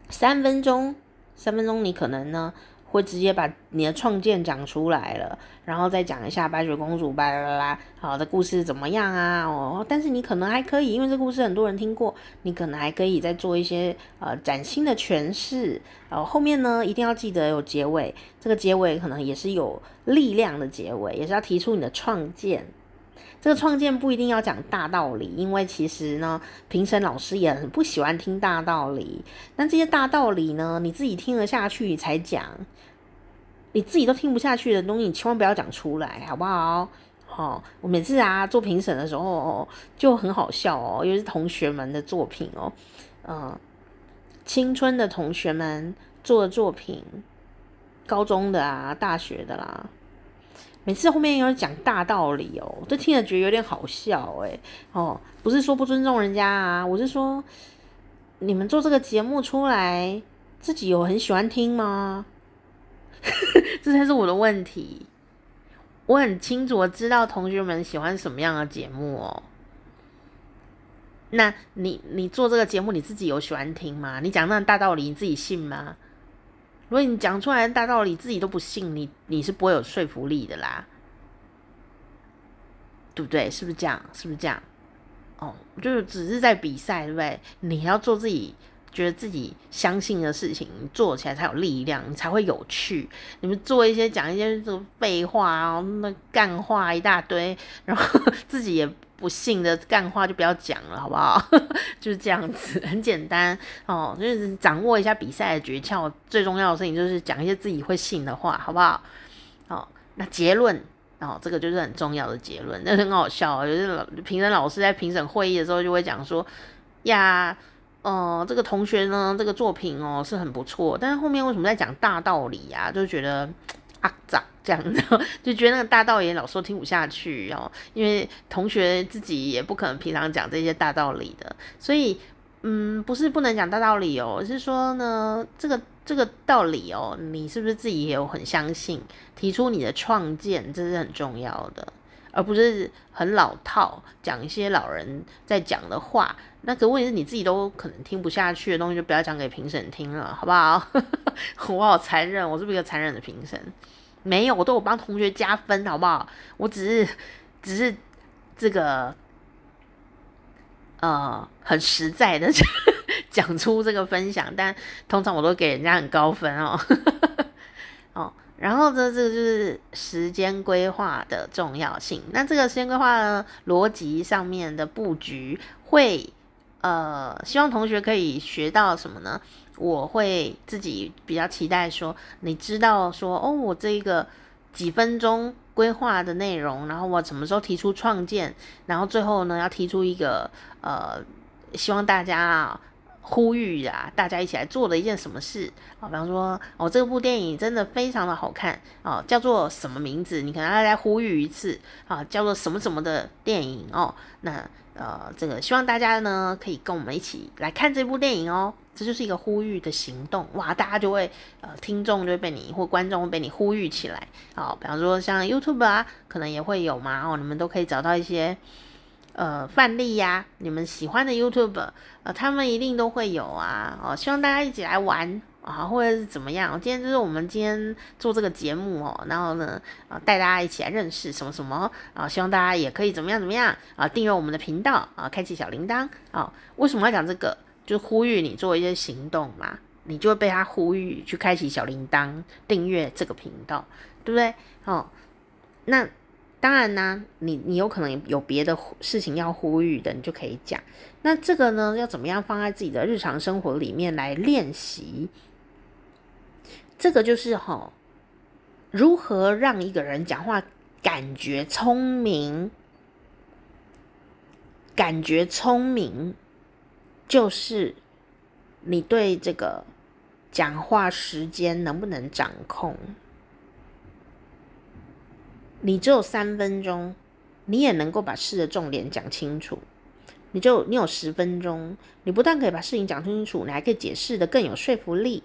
三分钟，三分钟，你可能呢。会直接把你的创建讲出来了，然后再讲一下白雪公主巴拉巴拉好的故事怎么样啊？哦，但是你可能还可以，因为这故事很多人听过，你可能还可以再做一些呃崭新的诠释。呃后面呢，一定要记得有结尾，这个结尾可能也是有力量的结尾，也是要提出你的创建。这个创建不一定要讲大道理，因为其实呢，评审老师也很不喜欢听大道理。但这些大道理呢，你自己听得下去才讲，你自己都听不下去的东西，你千万不要讲出来，好不好？好、哦，我每次啊做评审的时候就很好笑哦，因为是同学们的作品哦，嗯、青春的同学们做的作品，高中的啊，大学的啦。每次后面有讲大道理哦，都听了觉得有点好笑诶。哦，不是说不尊重人家啊，我是说你们做这个节目出来，自己有很喜欢听吗？这才是我的问题。我很清楚，我知道同学们喜欢什么样的节目哦。那你你做这个节目，你自己有喜欢听吗？你讲那大道理，你自己信吗？如果你讲出来的大道理自己都不信，你你是不会有说服力的啦，对不对？是不是这样？是不是这样？哦，就是只是在比赛，对不对？你要做自己觉得自己相信的事情，做起来才有力量，你才会有趣。你们做一些讲一些这个废话啊，那干话一大堆，然后 自己也。不信的干话就不要讲了，好不好？就是这样子，很简单哦。就是掌握一下比赛的诀窍，最重要的事情就是讲一些自己会信的话，好不好？哦，那结论哦，这个就是很重要的结论。那很好笑，有些老评审老师在评审会议的时候就会讲说呀，呃，这个同学呢，这个作品哦是很不错，但是后面为什么在讲大道理呀、啊？就觉得啊，咋？这样子 就觉得那个大道理老师听不下去哦，因为同学自己也不可能平常讲这些大道理的，所以嗯，不是不能讲大道理哦，是说呢，这个这个道理哦，你是不是自己也有很相信？提出你的创建，这是很重要的，而不是很老套讲一些老人在讲的话。那个问题是你自己都可能听不下去的东西，就不要讲给评审听了，好不好？我好残忍，我是不是一个残忍的评审？没有，我都有帮同学加分，好不好？我只是，只是这个，呃，很实在的 讲出这个分享，但通常我都给人家很高分哦。哦，然后呢，这个就是时间规划的重要性。那这个时间规划呢逻辑上面的布局会，呃，希望同学可以学到什么呢？我会自己比较期待说，你知道说哦，我这个几分钟规划的内容，然后我什么时候提出创建，然后最后呢要提出一个呃，希望大家啊呼吁啊，大家一起来做的一件什么事啊，比方说哦，这部电影真的非常的好看哦，叫做什么名字？你可能要再呼吁一次啊，叫做什么什么的电影哦，那呃，这个希望大家呢可以跟我们一起来看这部电影哦。这就是一个呼吁的行动哇，大家就会呃，听众就会被你或观众会被你呼吁起来哦。比方说像 YouTube 啊，可能也会有嘛哦，你们都可以找到一些呃范例呀，你们喜欢的 YouTube 呃，他们一定都会有啊哦。希望大家一起来玩啊，或者是怎么样？今天就是我们今天做这个节目哦，然后呢啊，带大家一起来认识什么什么啊，希望大家也可以怎么样怎么样啊，订阅我们的频道啊，开启小铃铛啊。为什么要讲这个？就呼吁你做一些行动嘛，你就会被他呼吁去开启小铃铛，订阅这个频道，对不对？哦，那当然呢，你你有可能有别的事情要呼吁的，你就可以讲。那这个呢，要怎么样放在自己的日常生活里面来练习？这个就是哈、如何让一个人讲话感觉聪明，感觉聪明。就是你对这个讲话时间能不能掌控？你只有三分钟，你也能够把事的重点讲清楚。你就你有十分钟，你不但可以把事情讲清楚，你还可以解释得更有说服力。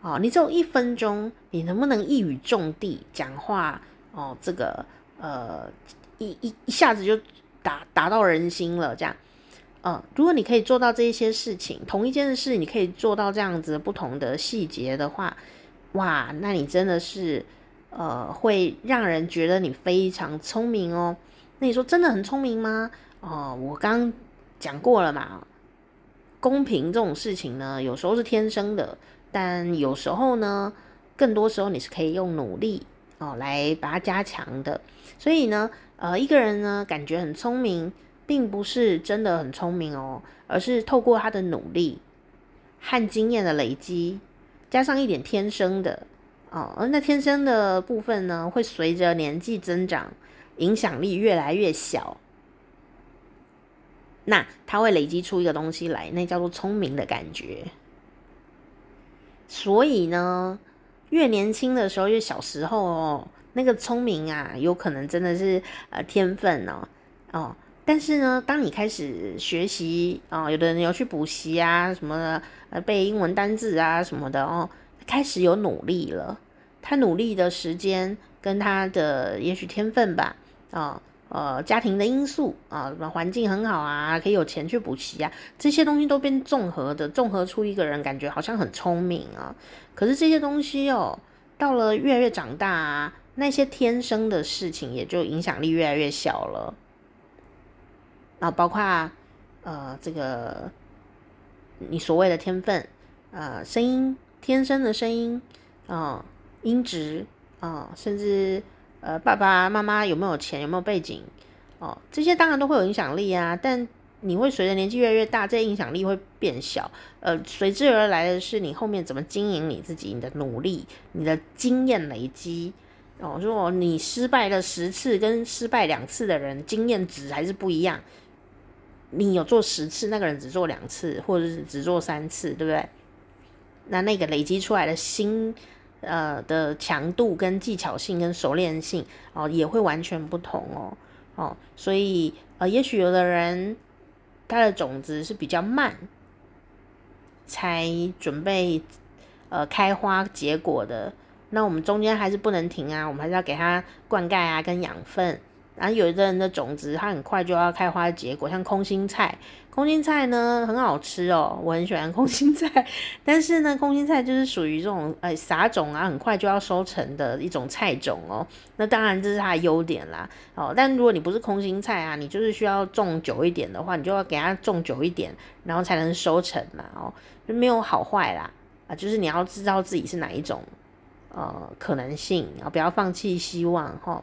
哦，你只有一分钟，你能不能一语中的讲话？哦，这个呃，一一一下子就打打到人心了，这样。嗯，如果你可以做到这一些事情，同一件事你可以做到这样子不同的细节的话，哇，那你真的是呃，会让人觉得你非常聪明哦。那你说真的很聪明吗？哦，我刚讲过了嘛，公平这种事情呢，有时候是天生的，但有时候呢，更多时候你是可以用努力哦来把它加强的。所以呢，呃，一个人呢感觉很聪明，并不是真的很聪明哦，而是透过他的努力和经验的累积，加上一点天生的哦，那天生的部分呢，会随着年纪增长，影响力越来越小。那他会累积出一个东西来，那叫做聪明的感觉。所以呢，越年轻的时候，越小时候哦。那个聪明啊，有可能真的是呃天分哦哦，但是呢，当你开始学习哦，有的人有去补习啊什么的，呃背英文单字啊什么的哦，开始有努力了。他努力的时间跟他的也许天分吧，啊、呃家庭的因素啊，什么环境很好啊，可以有钱去补习啊，这些东西都变综合的，综合出一个人感觉好像很聪明啊。可是这些东西哦，到了越来越长大啊。那些天生的事情也就影响力越来越小了，啊包括呃这个你所谓的天分，呃声音天生的声音啊、音质啊、甚至呃爸爸妈妈有没有钱有没有背景哦、这些当然都会有影响力啊，但你会随着年纪越来越大，这些影响力会变小，呃随之而来的是你后面怎么经营你自己，你的努力，你的经验累积。哦，如果你失败了十次，跟失败两次的人经验值还是不一样。你有做十次，那个人只做两次，或者是只做三次，对不对？那那个累积出来的心，呃的强度跟技巧性跟熟练性哦，也会完全不同哦。哦，所以呃，也许有的人他的种子是比较慢，才准备呃开花结果的。那我们中间还是不能停啊，我们还是要给它灌溉啊，跟养分。然后有的人的种子，它很快就要开花结果，像空心菜。空心菜呢很好吃哦，我很喜欢空心菜。但是呢，空心菜就是属于这种呃撒种啊，很快就要收成的一种菜种哦。那当然这是它的优点啦。哦，但如果你不是空心菜啊，你就是需要种久一点的话，你就要给它种久一点，然后才能收成嘛。哦，就没有好坏啦。啊，就是你要知道自己是哪一种。呃，可能性啊，不要放弃希望哈。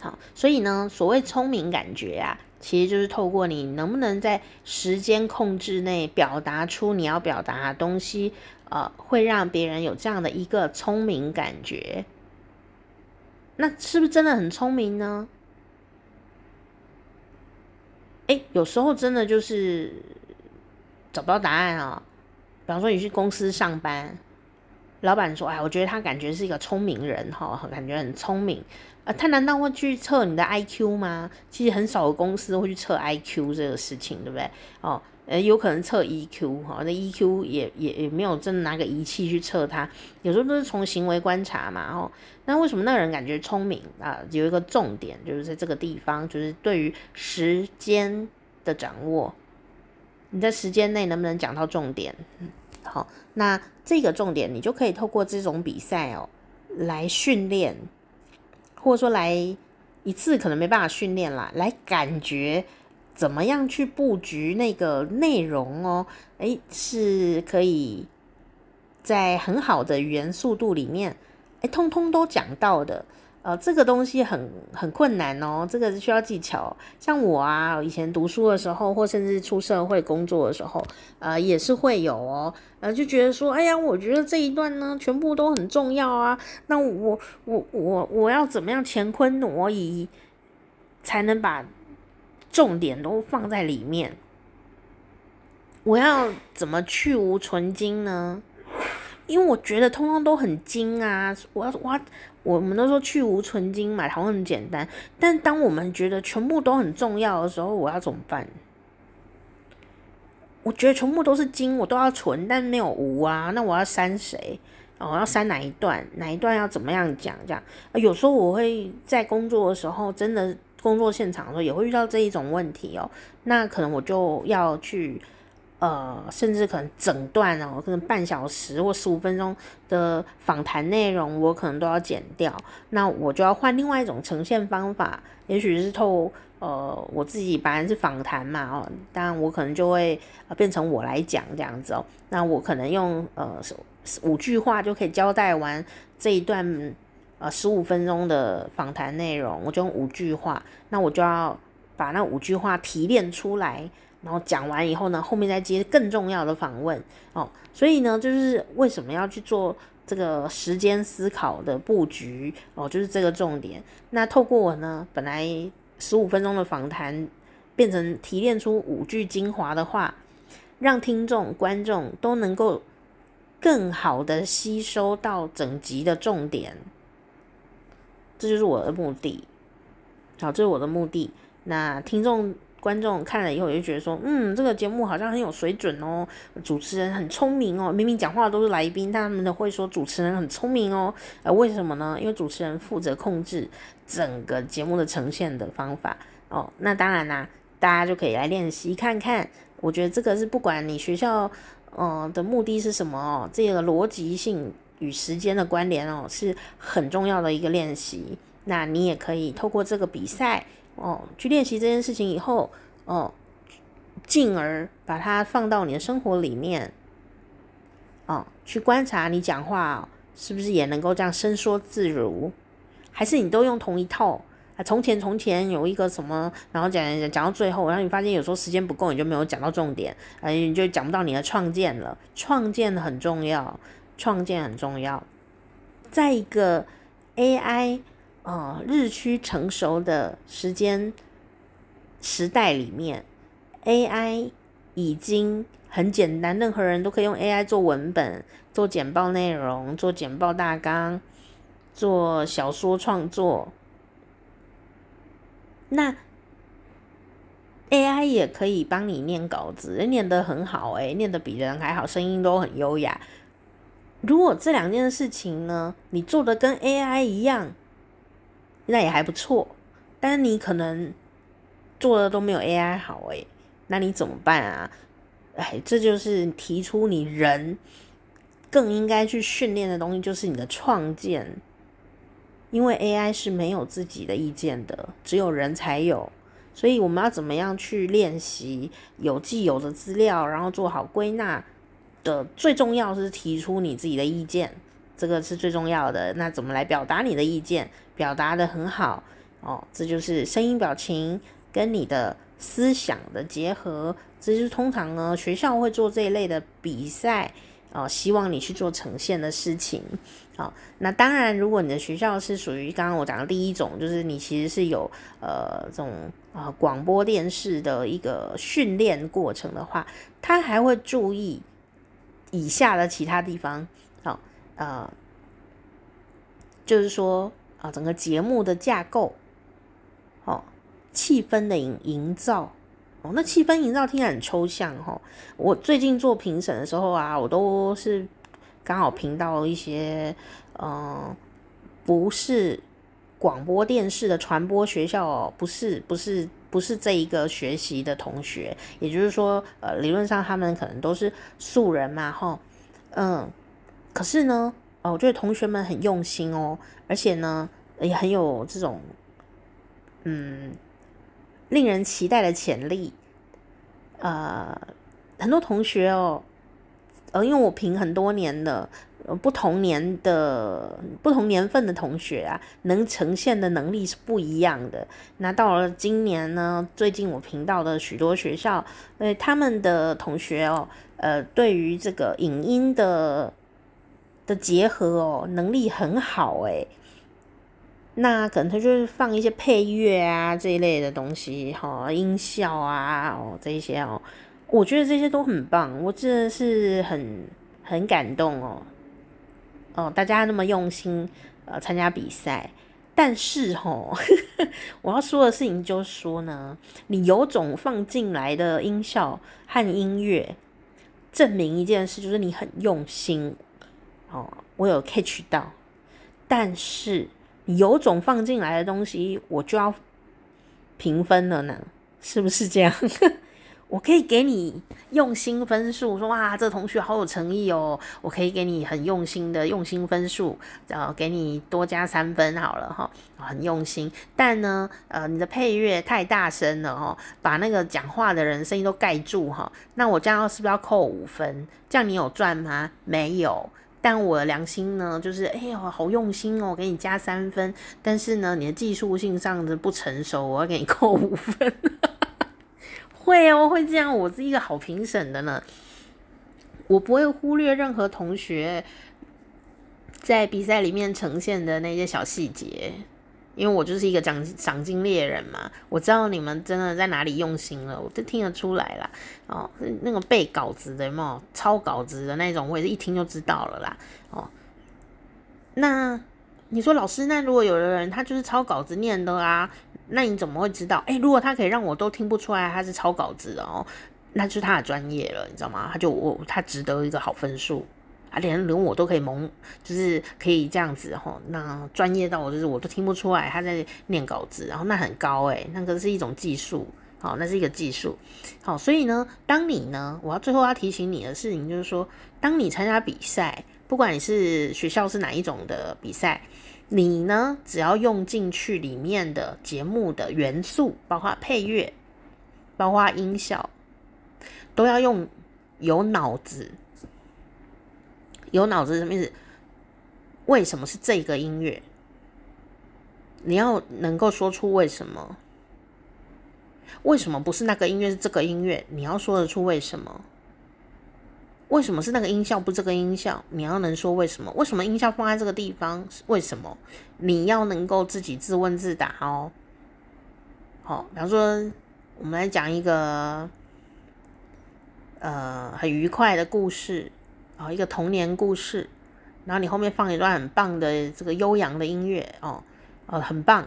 好，所以呢，所谓聪明感觉啊，其实就是透过你能不能在时间控制内表达出你要表达的东西，呃，会让别人有这样的一个聪明感觉。那是不是真的很聪明呢？诶，有时候真的就是找不到答案啊。比方说，你去公司上班。老板说：“哎，我觉得他感觉是一个聪明人，哈，感觉很聪明。呃，他难道会去测你的 IQ 吗？其实很少有公司会去测 IQ 这个事情，对不对？哦，呃，有可能测 EQ，哈，那 EQ 也也也没有真的拿个仪器去测它，有时候都是从行为观察嘛，哦，那为什么那个人感觉聪明啊？有一个重点就是在这个地方，就是对于时间的掌握，你在时间内能不能讲到重点？”好，那这个重点你就可以透过这种比赛哦来训练，或者说来一次可能没办法训练啦，来感觉怎么样去布局那个内容哦，诶，是可以在很好的语言速度里面，诶，通通都讲到的。呃，这个东西很很困难哦，这个是需要技巧。像我啊，以前读书的时候，或甚至出社会工作的时候，呃，也是会有哦，呃，就觉得说，哎呀，我觉得这一段呢，全部都很重要啊。那我我我我要怎么样乾坤挪移，才能把重点都放在里面？我要怎么去芜存菁呢？因为我觉得通通都很精啊，我要我我们都说去芜存精嘛，好像很简单。但当我们觉得全部都很重要的时候，我要怎么办？我觉得全部都是精，我都要存，但没有无啊，那我要删谁？哦，我要删哪一段？哪一段要怎么样讲？这样，有时候我会在工作的时候，真的工作现场的时候也会遇到这一种问题哦。那可能我就要去。呃，甚至可能整段哦，可能半小时或十五分钟的访谈内容，我可能都要剪掉。那我就要换另外一种呈现方法，也许是透呃我自己本来是访谈嘛哦，当然我可能就会变成我来讲这样子哦。那我可能用呃五句话就可以交代完这一段呃十五分钟的访谈内容，我就用五句话，那我就要把那五句话提炼出来，然后讲完以后呢，后面再接更重要的访问哦。所以呢，就是为什么要去做这个时间思考的布局哦，就是这个重点。那透过我呢，本来十五分钟的访谈变成提炼出五句精华的话，让听众、观众都能够。更好的吸收到整集的重点，这就是我的目的。好，这是我的目的。那听众、观众看了以后，就觉得说，嗯，这个节目好像很有水准哦，主持人很聪明哦。明明讲话都是来宾，他们都会说主持人很聪明哦。呃，为什么呢？因为主持人负责控制整个节目的呈现的方法哦。那当然啦，大家就可以来练习看看。我觉得这个是不管你学校。嗯，的目的是什么哦？这个逻辑性与时间的关联哦，是很重要的一个练习。那你也可以透过这个比赛哦，去练习这件事情以后哦，进而把它放到你的生活里面哦，去观察你讲话是不是也能够这样伸缩自如，还是你都用同一套？啊，从前从前有一个什么，然后讲讲讲到最后，然后你发现有时候时间不够，你就没有讲到重点，呃，你就讲不到你的创建了。创建很重要，创建很重要。再一个 AI 呃日趋成熟的时间时代里面，AI 已经很简单，任何人都可以用 AI 做文本、做简报内容、做简报大纲、做小说创作。那 AI 也可以帮你念稿子，念得很好，诶，念得比人还好，声音都很优雅。如果这两件事情呢，你做的跟 AI 一样，那也还不错。但是你可能做的都没有 AI 好，诶，那你怎么办啊？哎，这就是提出你人更应该去训练的东西，就是你的创建。因为 AI 是没有自己的意见的，只有人才有，所以我们要怎么样去练习有既有的资料，然后做好归纳的，最重要是提出你自己的意见，这个是最重要的。那怎么来表达你的意见？表达得很好哦，这就是声音表情跟你的思想的结合。这是通常呢，学校会做这一类的比赛。哦，希望你去做呈现的事情。好，那当然，如果你的学校是属于刚刚我讲的第一种，就是你其实是有呃这种呃广播电视的一个训练过程的话，他还会注意以下的其他地方。好，呃，就是说啊，整个节目的架构，哦，气氛的营营造。哦，那气氛营造听起来很抽象哈。我最近做评审的时候啊，我都是刚好评到一些，嗯、不是广播电视的传播学校哦，不是，不是，不是这一个学习的同学。也就是说，呃，理论上他们可能都是素人嘛，哈，嗯，可是呢，哦，我觉得同学们很用心哦，而且呢，也很有这种，嗯。令人期待的潜力，呃，很多同学哦，呃，因为我评很多年的，不同年的不同年份的同学啊，能呈现的能力是不一样的。那到了今年呢，最近我评到的许多学校，呃，他们的同学哦，呃，对于这个影音的的结合哦，能力很好诶。那可能他就是放一些配乐啊这一类的东西，哈，音效啊，哦，这一些哦，我觉得这些都很棒，我真的是很很感动哦，哦，大家那么用心呃参加比赛，但是吼，我要说的事情就是说呢，你有种放进来的音效和音乐，证明一件事，就是你很用心哦，我有 catch 到，但是。有种放进来的东西，我就要评分了呢，是不是这样？我可以给你用心分数，说哇，这同学好有诚意哦。我可以给你很用心的用心分数，然后给你多加三分好了哈，很用心。但呢，呃，你的配乐太大声了哈，把那个讲话的人声音都盖住哈。那我这样是不是要扣五分？这样你有赚吗？没有。但我的良心呢，就是哎呀，好用心哦，给你加三分。但是呢，你的技术性上的不成熟，我要给你扣五分。会哦，会这样，我是一个好评审的呢。我不会忽略任何同学在比赛里面呈现的那些小细节，因为我就是一个奖赏金猎人嘛。我知道你们真的在哪里用心了，我就听得出来啦。哦，那个背稿子的有没有抄稿子的那种，我也是一听就知道了啦。哦，那你说老师，那如果有的人他就是抄稿子念的啊，那你怎么会知道？诶，如果他可以让我都听不出来他是抄稿子的哦。那就是他的专业了，你知道吗？他就我他值得一个好分数啊，连连我都可以蒙，就是可以这样子吼。那专业到我就是我都听不出来他在念稿子，然后那很高诶，那个是一种技术，好，那是一个技术，好，所以呢，当你呢，我要最后要提醒你的事情就是说，当你参加比赛，不管你是学校是哪一种的比赛，你呢只要用进去里面的节目的元素，包括配乐，包括音效。都要用有脑子，有脑子什么意思？为什么是这个音乐？你要能够说出为什么？为什么不是那个音乐是这个音乐？你要说得出为什么？为什么是那个音效不这个音效？你要能说为什么？为什么音效放在这个地方？为什么？你要能够自己自问自答哦。好，比方说，我们来讲一个。呃，很愉快的故事，哦，一个童年故事，然后你后面放一段很棒的这个悠扬的音乐，哦，呃，很棒。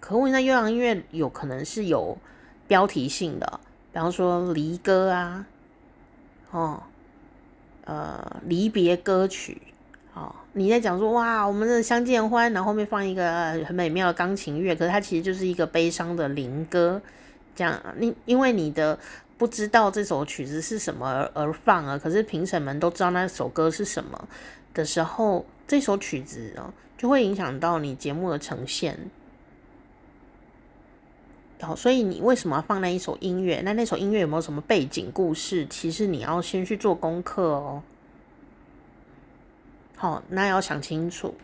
可问那悠扬音乐有可能是有标题性的，比方说离歌啊，哦，呃，离别歌曲，哦，你在讲说哇，我们的相见欢，然后后面放一个很美妙的钢琴乐，可是它其实就是一个悲伤的灵歌，这样，你因为你的。不知道这首曲子是什么而而放啊，可是评审们都知道那首歌是什么的时候，这首曲子哦就会影响到你节目的呈现。好，所以你为什么要放那一首音乐？那那首音乐有没有什么背景故事？其实你要先去做功课哦。好，那要想清楚，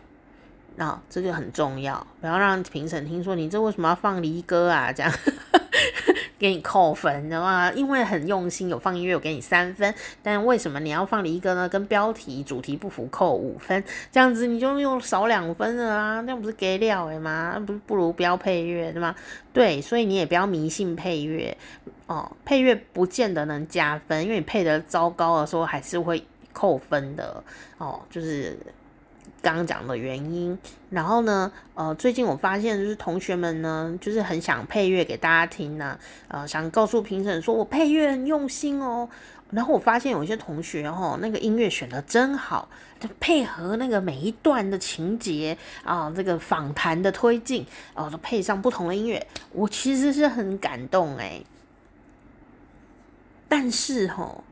那这个很重要，不要让评审听说你这为什么要放离歌啊？这样。给你扣分，你知道吗？因为很用心，有放音乐，我给你三分。但为什么你要放离歌呢？跟标题主题不符，扣五分。这样子你就又少两分了啊！那不是给料诶吗？不不如不要配乐，对吗？对，所以你也不要迷信配乐哦。配乐不见得能加分，因为你配得糟糕的时候还是会扣分的哦。就是。刚讲的原因，然后呢，呃，最近我发现就是同学们呢，就是很想配乐给大家听呢，呃，想告诉评审说我配乐很用心哦。然后我发现有一些同学哦，那个音乐选得真好，就配合那个每一段的情节啊，这个访谈的推进，哦，都配上不同的音乐，我其实是很感动诶。但是吼，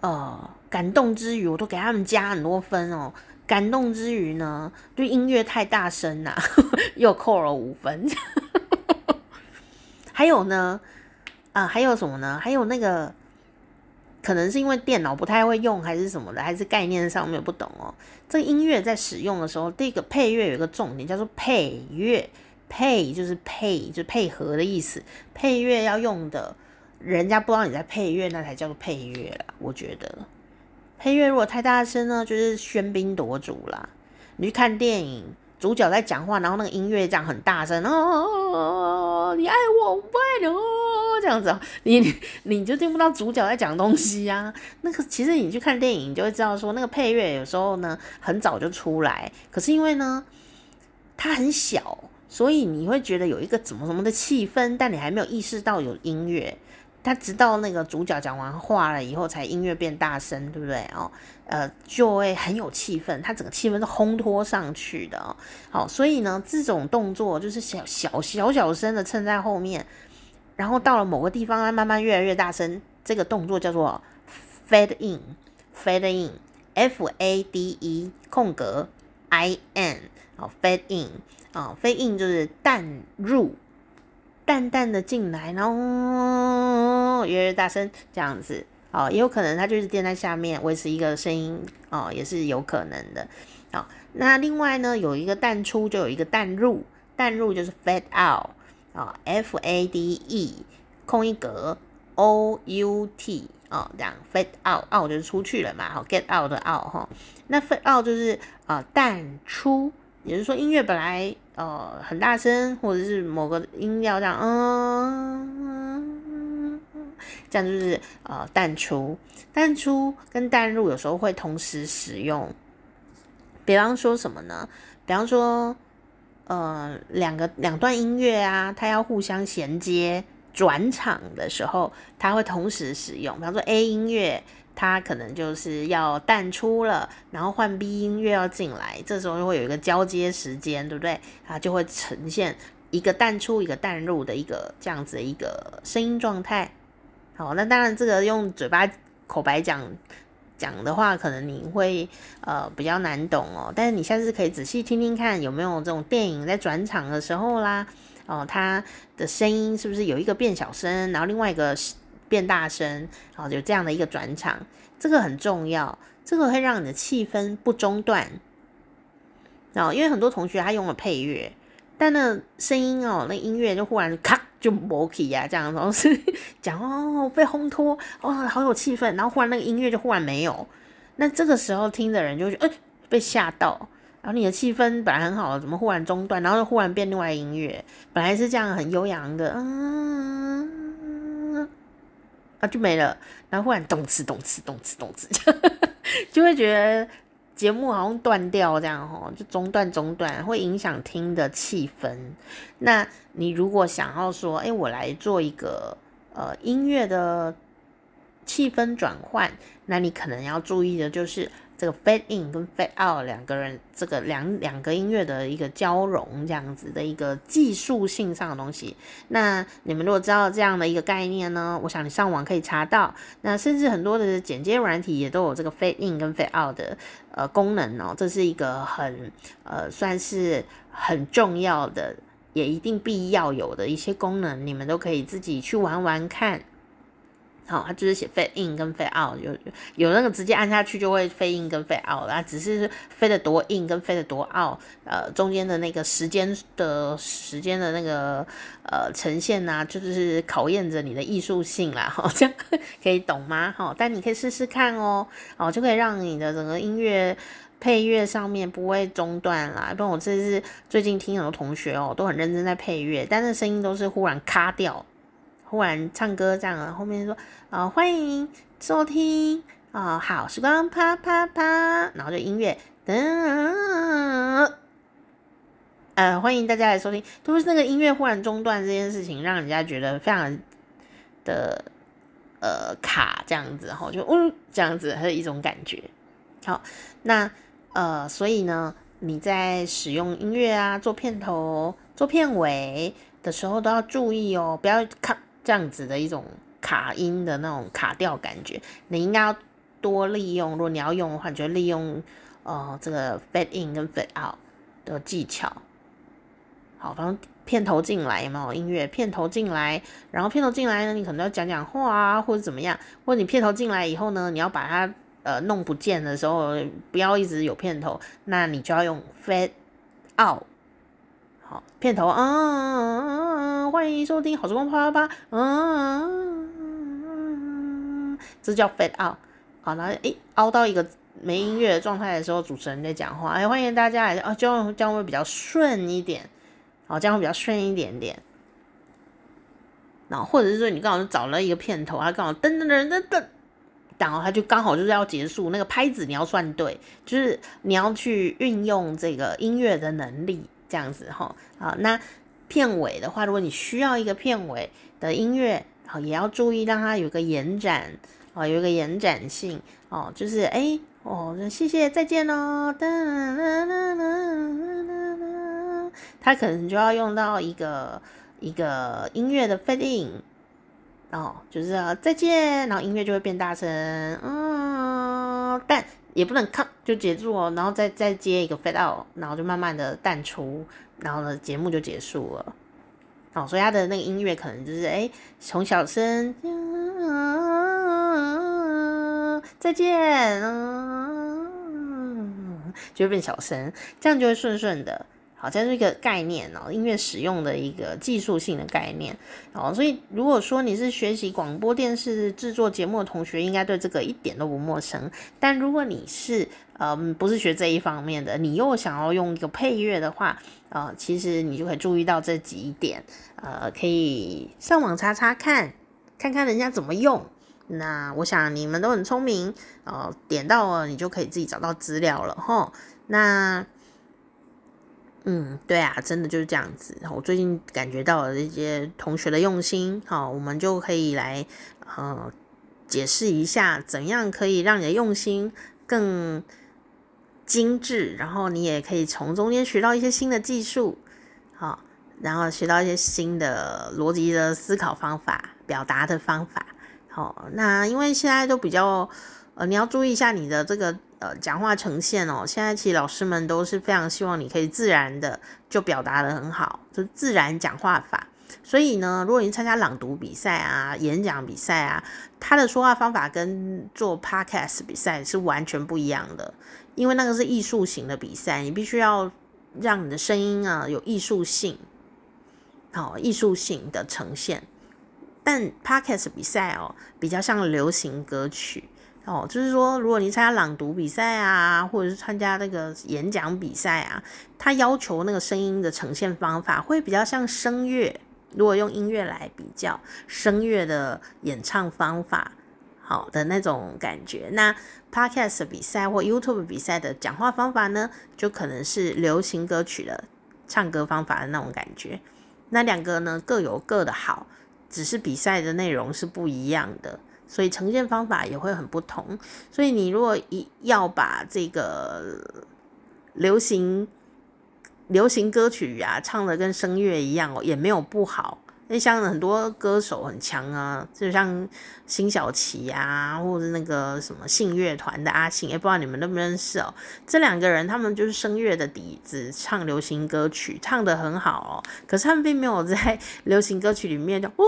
呃。感动之余，我都给他们加很多分哦。感动之余呢，对音乐太大声呐，又扣了五分。还有呢，啊，还有什么呢？还有那个，可能是因为电脑不太会用，还是什么的，还是概念上面不懂哦。这个音乐在使用的时候，这个配乐有一个重点，叫做配乐。配就是配，就配合的意思。配乐要用的，人家不知道你在配乐，那才叫做配乐啦。我觉得。配乐如果太大声呢，就是喧宾夺主啦。你去看电影，主角在讲话，然后那个音乐这样很大声哦，你爱我，我不爱你哦，这样子，你 你就听不到主角在讲东西啊。那个其实你去看电影，你就会知道说，那个配乐有时候呢很早就出来，可是因为呢它很小，所以你会觉得有一个怎么怎么的气氛，但你还没有意识到有音乐。他直到那个主角讲完话了以后，才音乐变大声，对不对哦？呃，就会很有气氛，他整个气氛是烘托上去的哦。好，所以呢，这种动作就是小小小小声的衬在后面，然后到了某个地方，它慢慢越来越大声。这个动作叫做 fade in，fade in，f a d e 空格 i n，好，fade in，啊，fade in 就是淡入。淡淡的进来，然后越来越大声，这样子。哦，也有可能它就是垫在下面维持一个声音哦，也是有可能的。好、哦，那另外呢，有一个淡出就有一个淡入，淡入就是 fade out 啊、哦，f a d e 空一格 o u t、哦，这样 fade out out 就是出去了嘛，好 get out 的 out 哈、哦，那 fade out 就是啊、淡出，也就是说音乐本来呃很大声，或者是某个音调这样，嗯，这样就是呃淡出，淡出跟淡入有时候会同时使用。比方说什么呢？比方说，呃，两个两段音乐啊，它要互相衔接转场的时候，它会同时使用。比方说 A 音乐，它可能就是要淡出了，然后换 B 音乐要进来，这时候就会有一个交接时间，对不对？它就会呈现一个淡出、一个淡入的一个这样子的一个声音状态。好，那当然这个用嘴巴口白讲。讲的话可能你会呃比较难懂哦，但是你下次可以仔细听听看有没有这种电影在转场的时候啦，哦，它的声音是不是有一个变小声，然后另外一个变大声，然后，有这样的一个转场，这个很重要，这个会让你的气氛不中断。然后，因为很多同学他用了配乐，但那声音哦，那音乐就忽然咔。就没气呀，这样，然后是 讲哦，被烘托哦，好有气氛，然后忽然那个音乐就忽然没有，那这个时候听的人就觉得哎、被吓到，然后你的气氛本来很好，怎么忽然中断，然后又忽然变另外音乐，本来是这样很悠扬的，嗯，啊就没了，然后忽然动次动次动次动次，就会觉得。节目好像断掉这样吼，就中断中断，会影响听的气氛。那你如果想要说，哎、我来做一个呃音乐的气氛转换，那你可能要注意的就是。这个 fade in 跟 fade out 两个人，这个两两个音乐的一个交融，这样子的一个技术性上的东西。那你们如果知道这样的一个概念呢，我想你上网可以查到。那甚至很多的剪接软体也都有这个 fade in 跟 fade out 的呃功能哦。这是一个很呃算是很重要的，也一定必要有的一些功能，你们都可以自己去玩玩看。好，它就是写 fade in 跟 fade out，有有那个直接按下去就会 fade in 跟 fade out，啊，只是飞得多 in 跟飞得多 out，呃，中间的那个时间的时间的那个呃呈现呐、啊，就是考验着你的艺术性啦，好，这样可以懂吗？好，但你可以试试看哦，哦，就可以让你的整个音乐配乐上面不会中断啦。不然我这是最近听很多同学哦，都很认真在配乐，但是声音都是忽然卡掉。忽然唱歌这样啊，后面说啊、欢迎收听啊、好时光啪啪啪，然后就音乐噔，呃欢迎大家来收听，都是那个音乐忽然中断这件事情，让人家觉得非常的呃卡这样子哈，就嗯这样子还有一种感觉。好，那呃所以呢，你在使用音乐啊做片头、做片尾的时候都要注意哦，不要卡。这样子的一种卡音的那种卡调感觉，你应该要多利用。如果你要用的话，你就利用呃这个 fade in 跟 fade out 的技巧。好，反正片头进来有没有音乐？片头进来，然后片头进来呢，你可能要讲讲话啊，或者怎么样。或者你片头进来以后呢，你要把它呃弄不见的时候，不要一直有片头，那你就要用 fade out。好，片头啊，欢迎收听好时光啪啪啪，嗯，这叫 fade out。好，然后诶，凹到一个没音乐的状态的时候，主持人在讲话，哎，欢迎大家来，啊，这样这样会比较顺一点，好，这样会比较顺一点点。然后或者是说你刚好找了一个片头，它刚好噔噔噔噔噔，然后它就刚好就是要结束，那个拍子你要算对，就是你要去运用这个音乐的能力。这样子哈，好，那片尾的话，如果你需要一个片尾的音乐，好，也要注意让它有个延展，哦，有一个延展性，哦，就是哎，哦，谢谢，再见喽，哒哒哒哒哒哒，它可能就要用到一个一个音乐的 fade in，哦，就是再见，然后音乐就会变大声，嗯，但。也不能咔就结束哦，然后再再接一个 fade out，然后就慢慢的淡出，然后呢节目就结束了。哦，所以他的那个音乐可能就是哎从小声，再见，嗯，就会变小声，这样就会顺顺的。好，这是一个概念哦，音乐使用的一个技术性的概念哦，所以如果说你是学习广播电视制作节目的同学，应该对这个一点都不陌生。但如果你是嗯不是学这一方面的，你又想要用一个配乐的话，呃，其实你就可以注意到这几点，呃，可以上网查查看，看看人家怎么用。那我想你们都很聪明，呃，点到了你就可以自己找到资料了齁。那。嗯，对啊，真的就是这样子。我最近感觉到了这些同学的用心，好，我们就可以来呃解释一下，怎样可以让你的用心更精致，然后你也可以从中间学到一些新的技术，好，然后学到一些新的逻辑的思考方法、表达的方法。好，那因为现在都比较呃，你要注意一下你的这个。呃，讲话呈现哦，现在其实老师们都是非常希望你可以自然的就表达的很好，就自然讲话法。所以呢，如果你参加朗读比赛啊、演讲比赛啊，他的说话方法跟做 podcast 比赛是完全不一样的，因为那个是艺术型的比赛，你必须要让你的声音啊有艺术性，好，艺术性的呈现。但 podcast 比赛哦，比较像流行歌曲。哦，就是说，如果你参加朗读比赛啊，或者是参加那个演讲比赛啊，它要求那个声音的呈现方法会比较像声乐。如果用音乐来比较，声乐的演唱方法，好的那种感觉。那 Podcast 比赛或 YouTube 比赛的讲话方法呢，就可能是流行歌曲的唱歌方法的那种感觉。那两个呢，各有各的好，只是比赛的内容是不一样的。所以呈现方法也会很不同，所以你如果一要把这个流行流行歌曲啊唱得跟声乐一样哦，也没有不好。那像很多歌手很强啊，就像辛晓琪啊，或者那个什么信乐团的阿信，也不知道你们认不认识哦。这两个人他们就是声乐的底子，唱流行歌曲唱得很好哦。可是他们并没有在 流行歌曲里面就哦。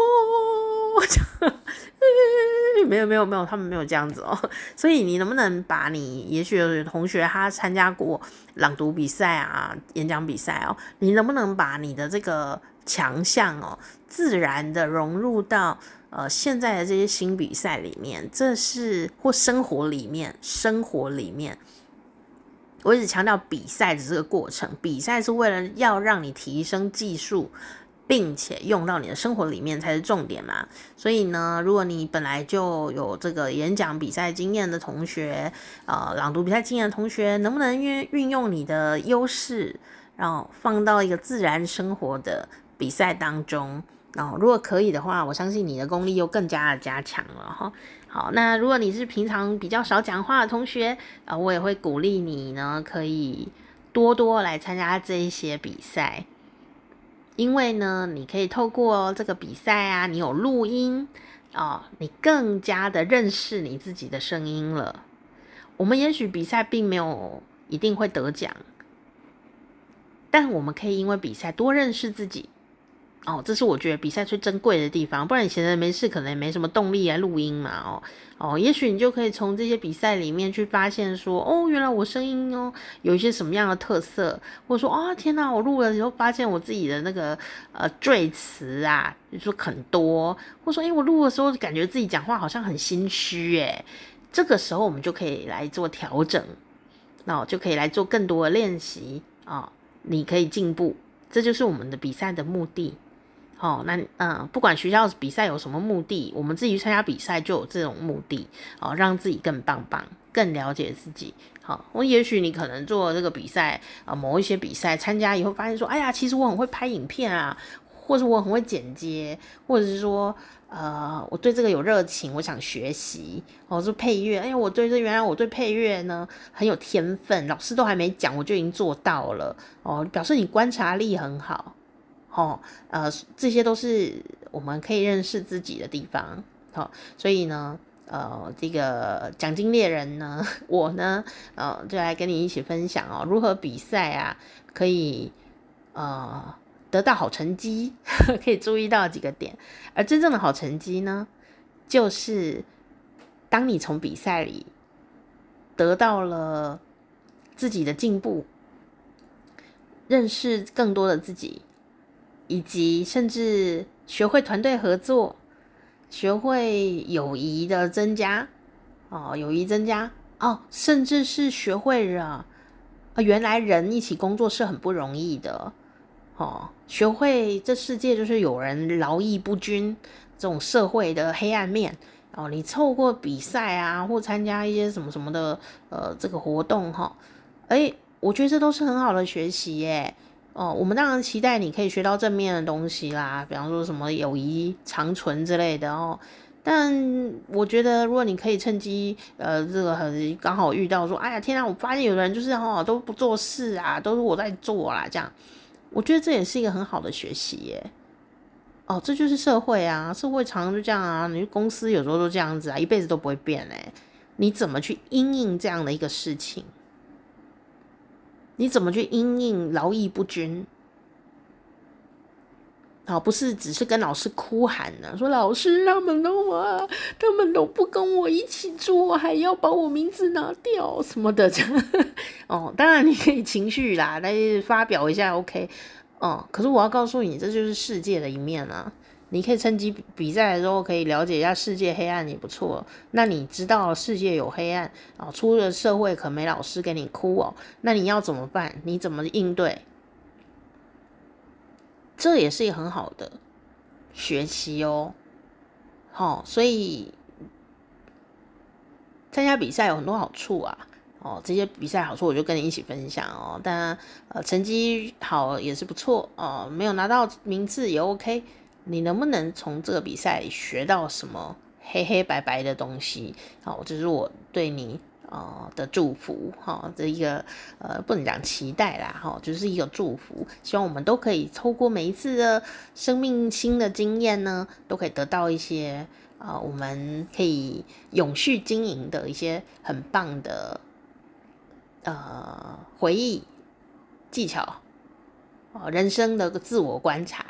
没有没有没有，他们没有这样子哦。所以你能不能把你，也许有同学他参加过朗读比赛啊、演讲比赛哦，你能不能把你的这个强项哦，自然的融入到呃现在的这些新比赛里面？这是或生活里面，生活里面，我一直强调比赛的这个过程，比赛是为了要让你提升技术。并且用到你的生活里面才是重点嘛。所以呢，如果你本来就有这个演讲比赛经验的同学，呃，朗读比赛经验的同学，能不能运运用你的优势，然后放到一个自然生活的比赛当中？然后如果可以的话，我相信你的功力又更加的加强了哈。好，那如果你是平常比较少讲话的同学，啊、呃，我也会鼓励你呢，可以多多来参加这一些比赛。因为呢，你可以透过这个比赛啊，你有录音哦，你更加的认识你自己的声音了。我们也许比赛并没有一定会得奖，但我们可以因为比赛多认识自己。哦，这是我觉得比赛最珍贵的地方，不然你闲着没事，可能也没什么动力来录音嘛。哦哦，也许你就可以从这些比赛里面去发现说，哦，原来我声音哦有一些什么样的特色，或者说啊、哦，天哪，我录了以后发现我自己的那个呃赘词啊，就说很多，或者说，哎，我录的时候感觉自己讲话好像很心虚，哎，这个时候我们就可以来做调整，那、哦、就可以来做更多的练习啊、哦，你可以进步，这就是我们的比赛的目的。哦，那嗯，不管学校比赛有什么目的，我们自己参加比赛就有这种目的哦，让自己更棒棒，更了解自己。好、我也许你可能做这个比赛啊、某一些比赛参加以后，发现说，哎呀，其实我很会拍影片啊，或者我很会剪接，或者是说，呃，我对这个有热情，我想学习。哦，是配乐，哎呀，我对这原来我对配乐呢很有天分，老师都还没讲，我就已经做到了。哦，表示你观察力很好。哦，呃，这些都是我们可以认识自己的地方。好、哦，所以呢，呃，这个奖金猎人呢，我呢，呃，就来跟你一起分享哦，如何比赛啊，可以呃得到好成绩，可以注意到几个点。而真正的好成绩呢，就是当你从比赛里得到了自己的进步，认识更多的自己，以及甚至学会团队合作，学会友谊的增加哦，友谊增加哦，甚至是学会了啊，原来人一起工作是很不容易的哦，学会这世界就是有人劳逸不均这种社会的黑暗面。哦，你透过比赛啊，或参加一些什么什么的，呃，这个活动哈，诶，我觉得这都是很好的学习耶。哦，我们当然期待你可以学到正面的东西啦，比方说什么友谊长存之类的哦。但我觉得，如果你可以趁机，呃，这个很刚好遇到说，哎呀，天啊，我发现有人就是哦都不做事啊，都是我在做啦，这样，我觉得这也是一个很好的学习耶。哦，这就是社会啊，社会常常就这样啊。你公司有时候都这样子啊，一辈子都不会变嘞。你怎么去因应这样的一个事情？你怎么去因应劳逸不均？好、不是只是跟老师哭喊呢、啊，说老师他们都啊，他们都不跟我一起做，还要把我名字拿掉什么的这样。哦，当然你可以情绪啦，来发表一下，OK。哦，可是我要告诉你，这就是世界的一面啊！你可以趁机比赛的时候，可以了解一下世界黑暗也不错。那你知道世界有黑暗啊，出了社会可没老师给你哭哦，那你要怎么办？你怎么应对？这也是一很好的学习哦。好，所以参加比赛有很多好处啊。哦，这些比赛好处我就跟你一起分享哦。当然，呃，成绩好也是不错哦，没有拿到名次也 OK。你能不能从这个比赛学到什么黑黑白白的东西？好，这是我对你呃的祝福哈，这一个呃不能讲期待啦哈，就是一个祝福。希望我们都可以透过每一次的生命新的经验呢，都可以得到一些啊、我们可以永续经营的一些很棒的。呃，回忆技巧，哦，人生的自我观察，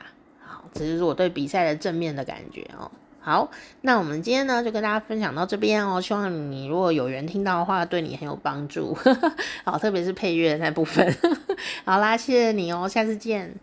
这就是我对比赛的正面的感觉哦。好，那我们今天呢就跟大家分享到这边哦。希望你如果有缘听到的话，对你很有帮助。好，特别是配乐那部分。好啦，谢谢你哦，下次见。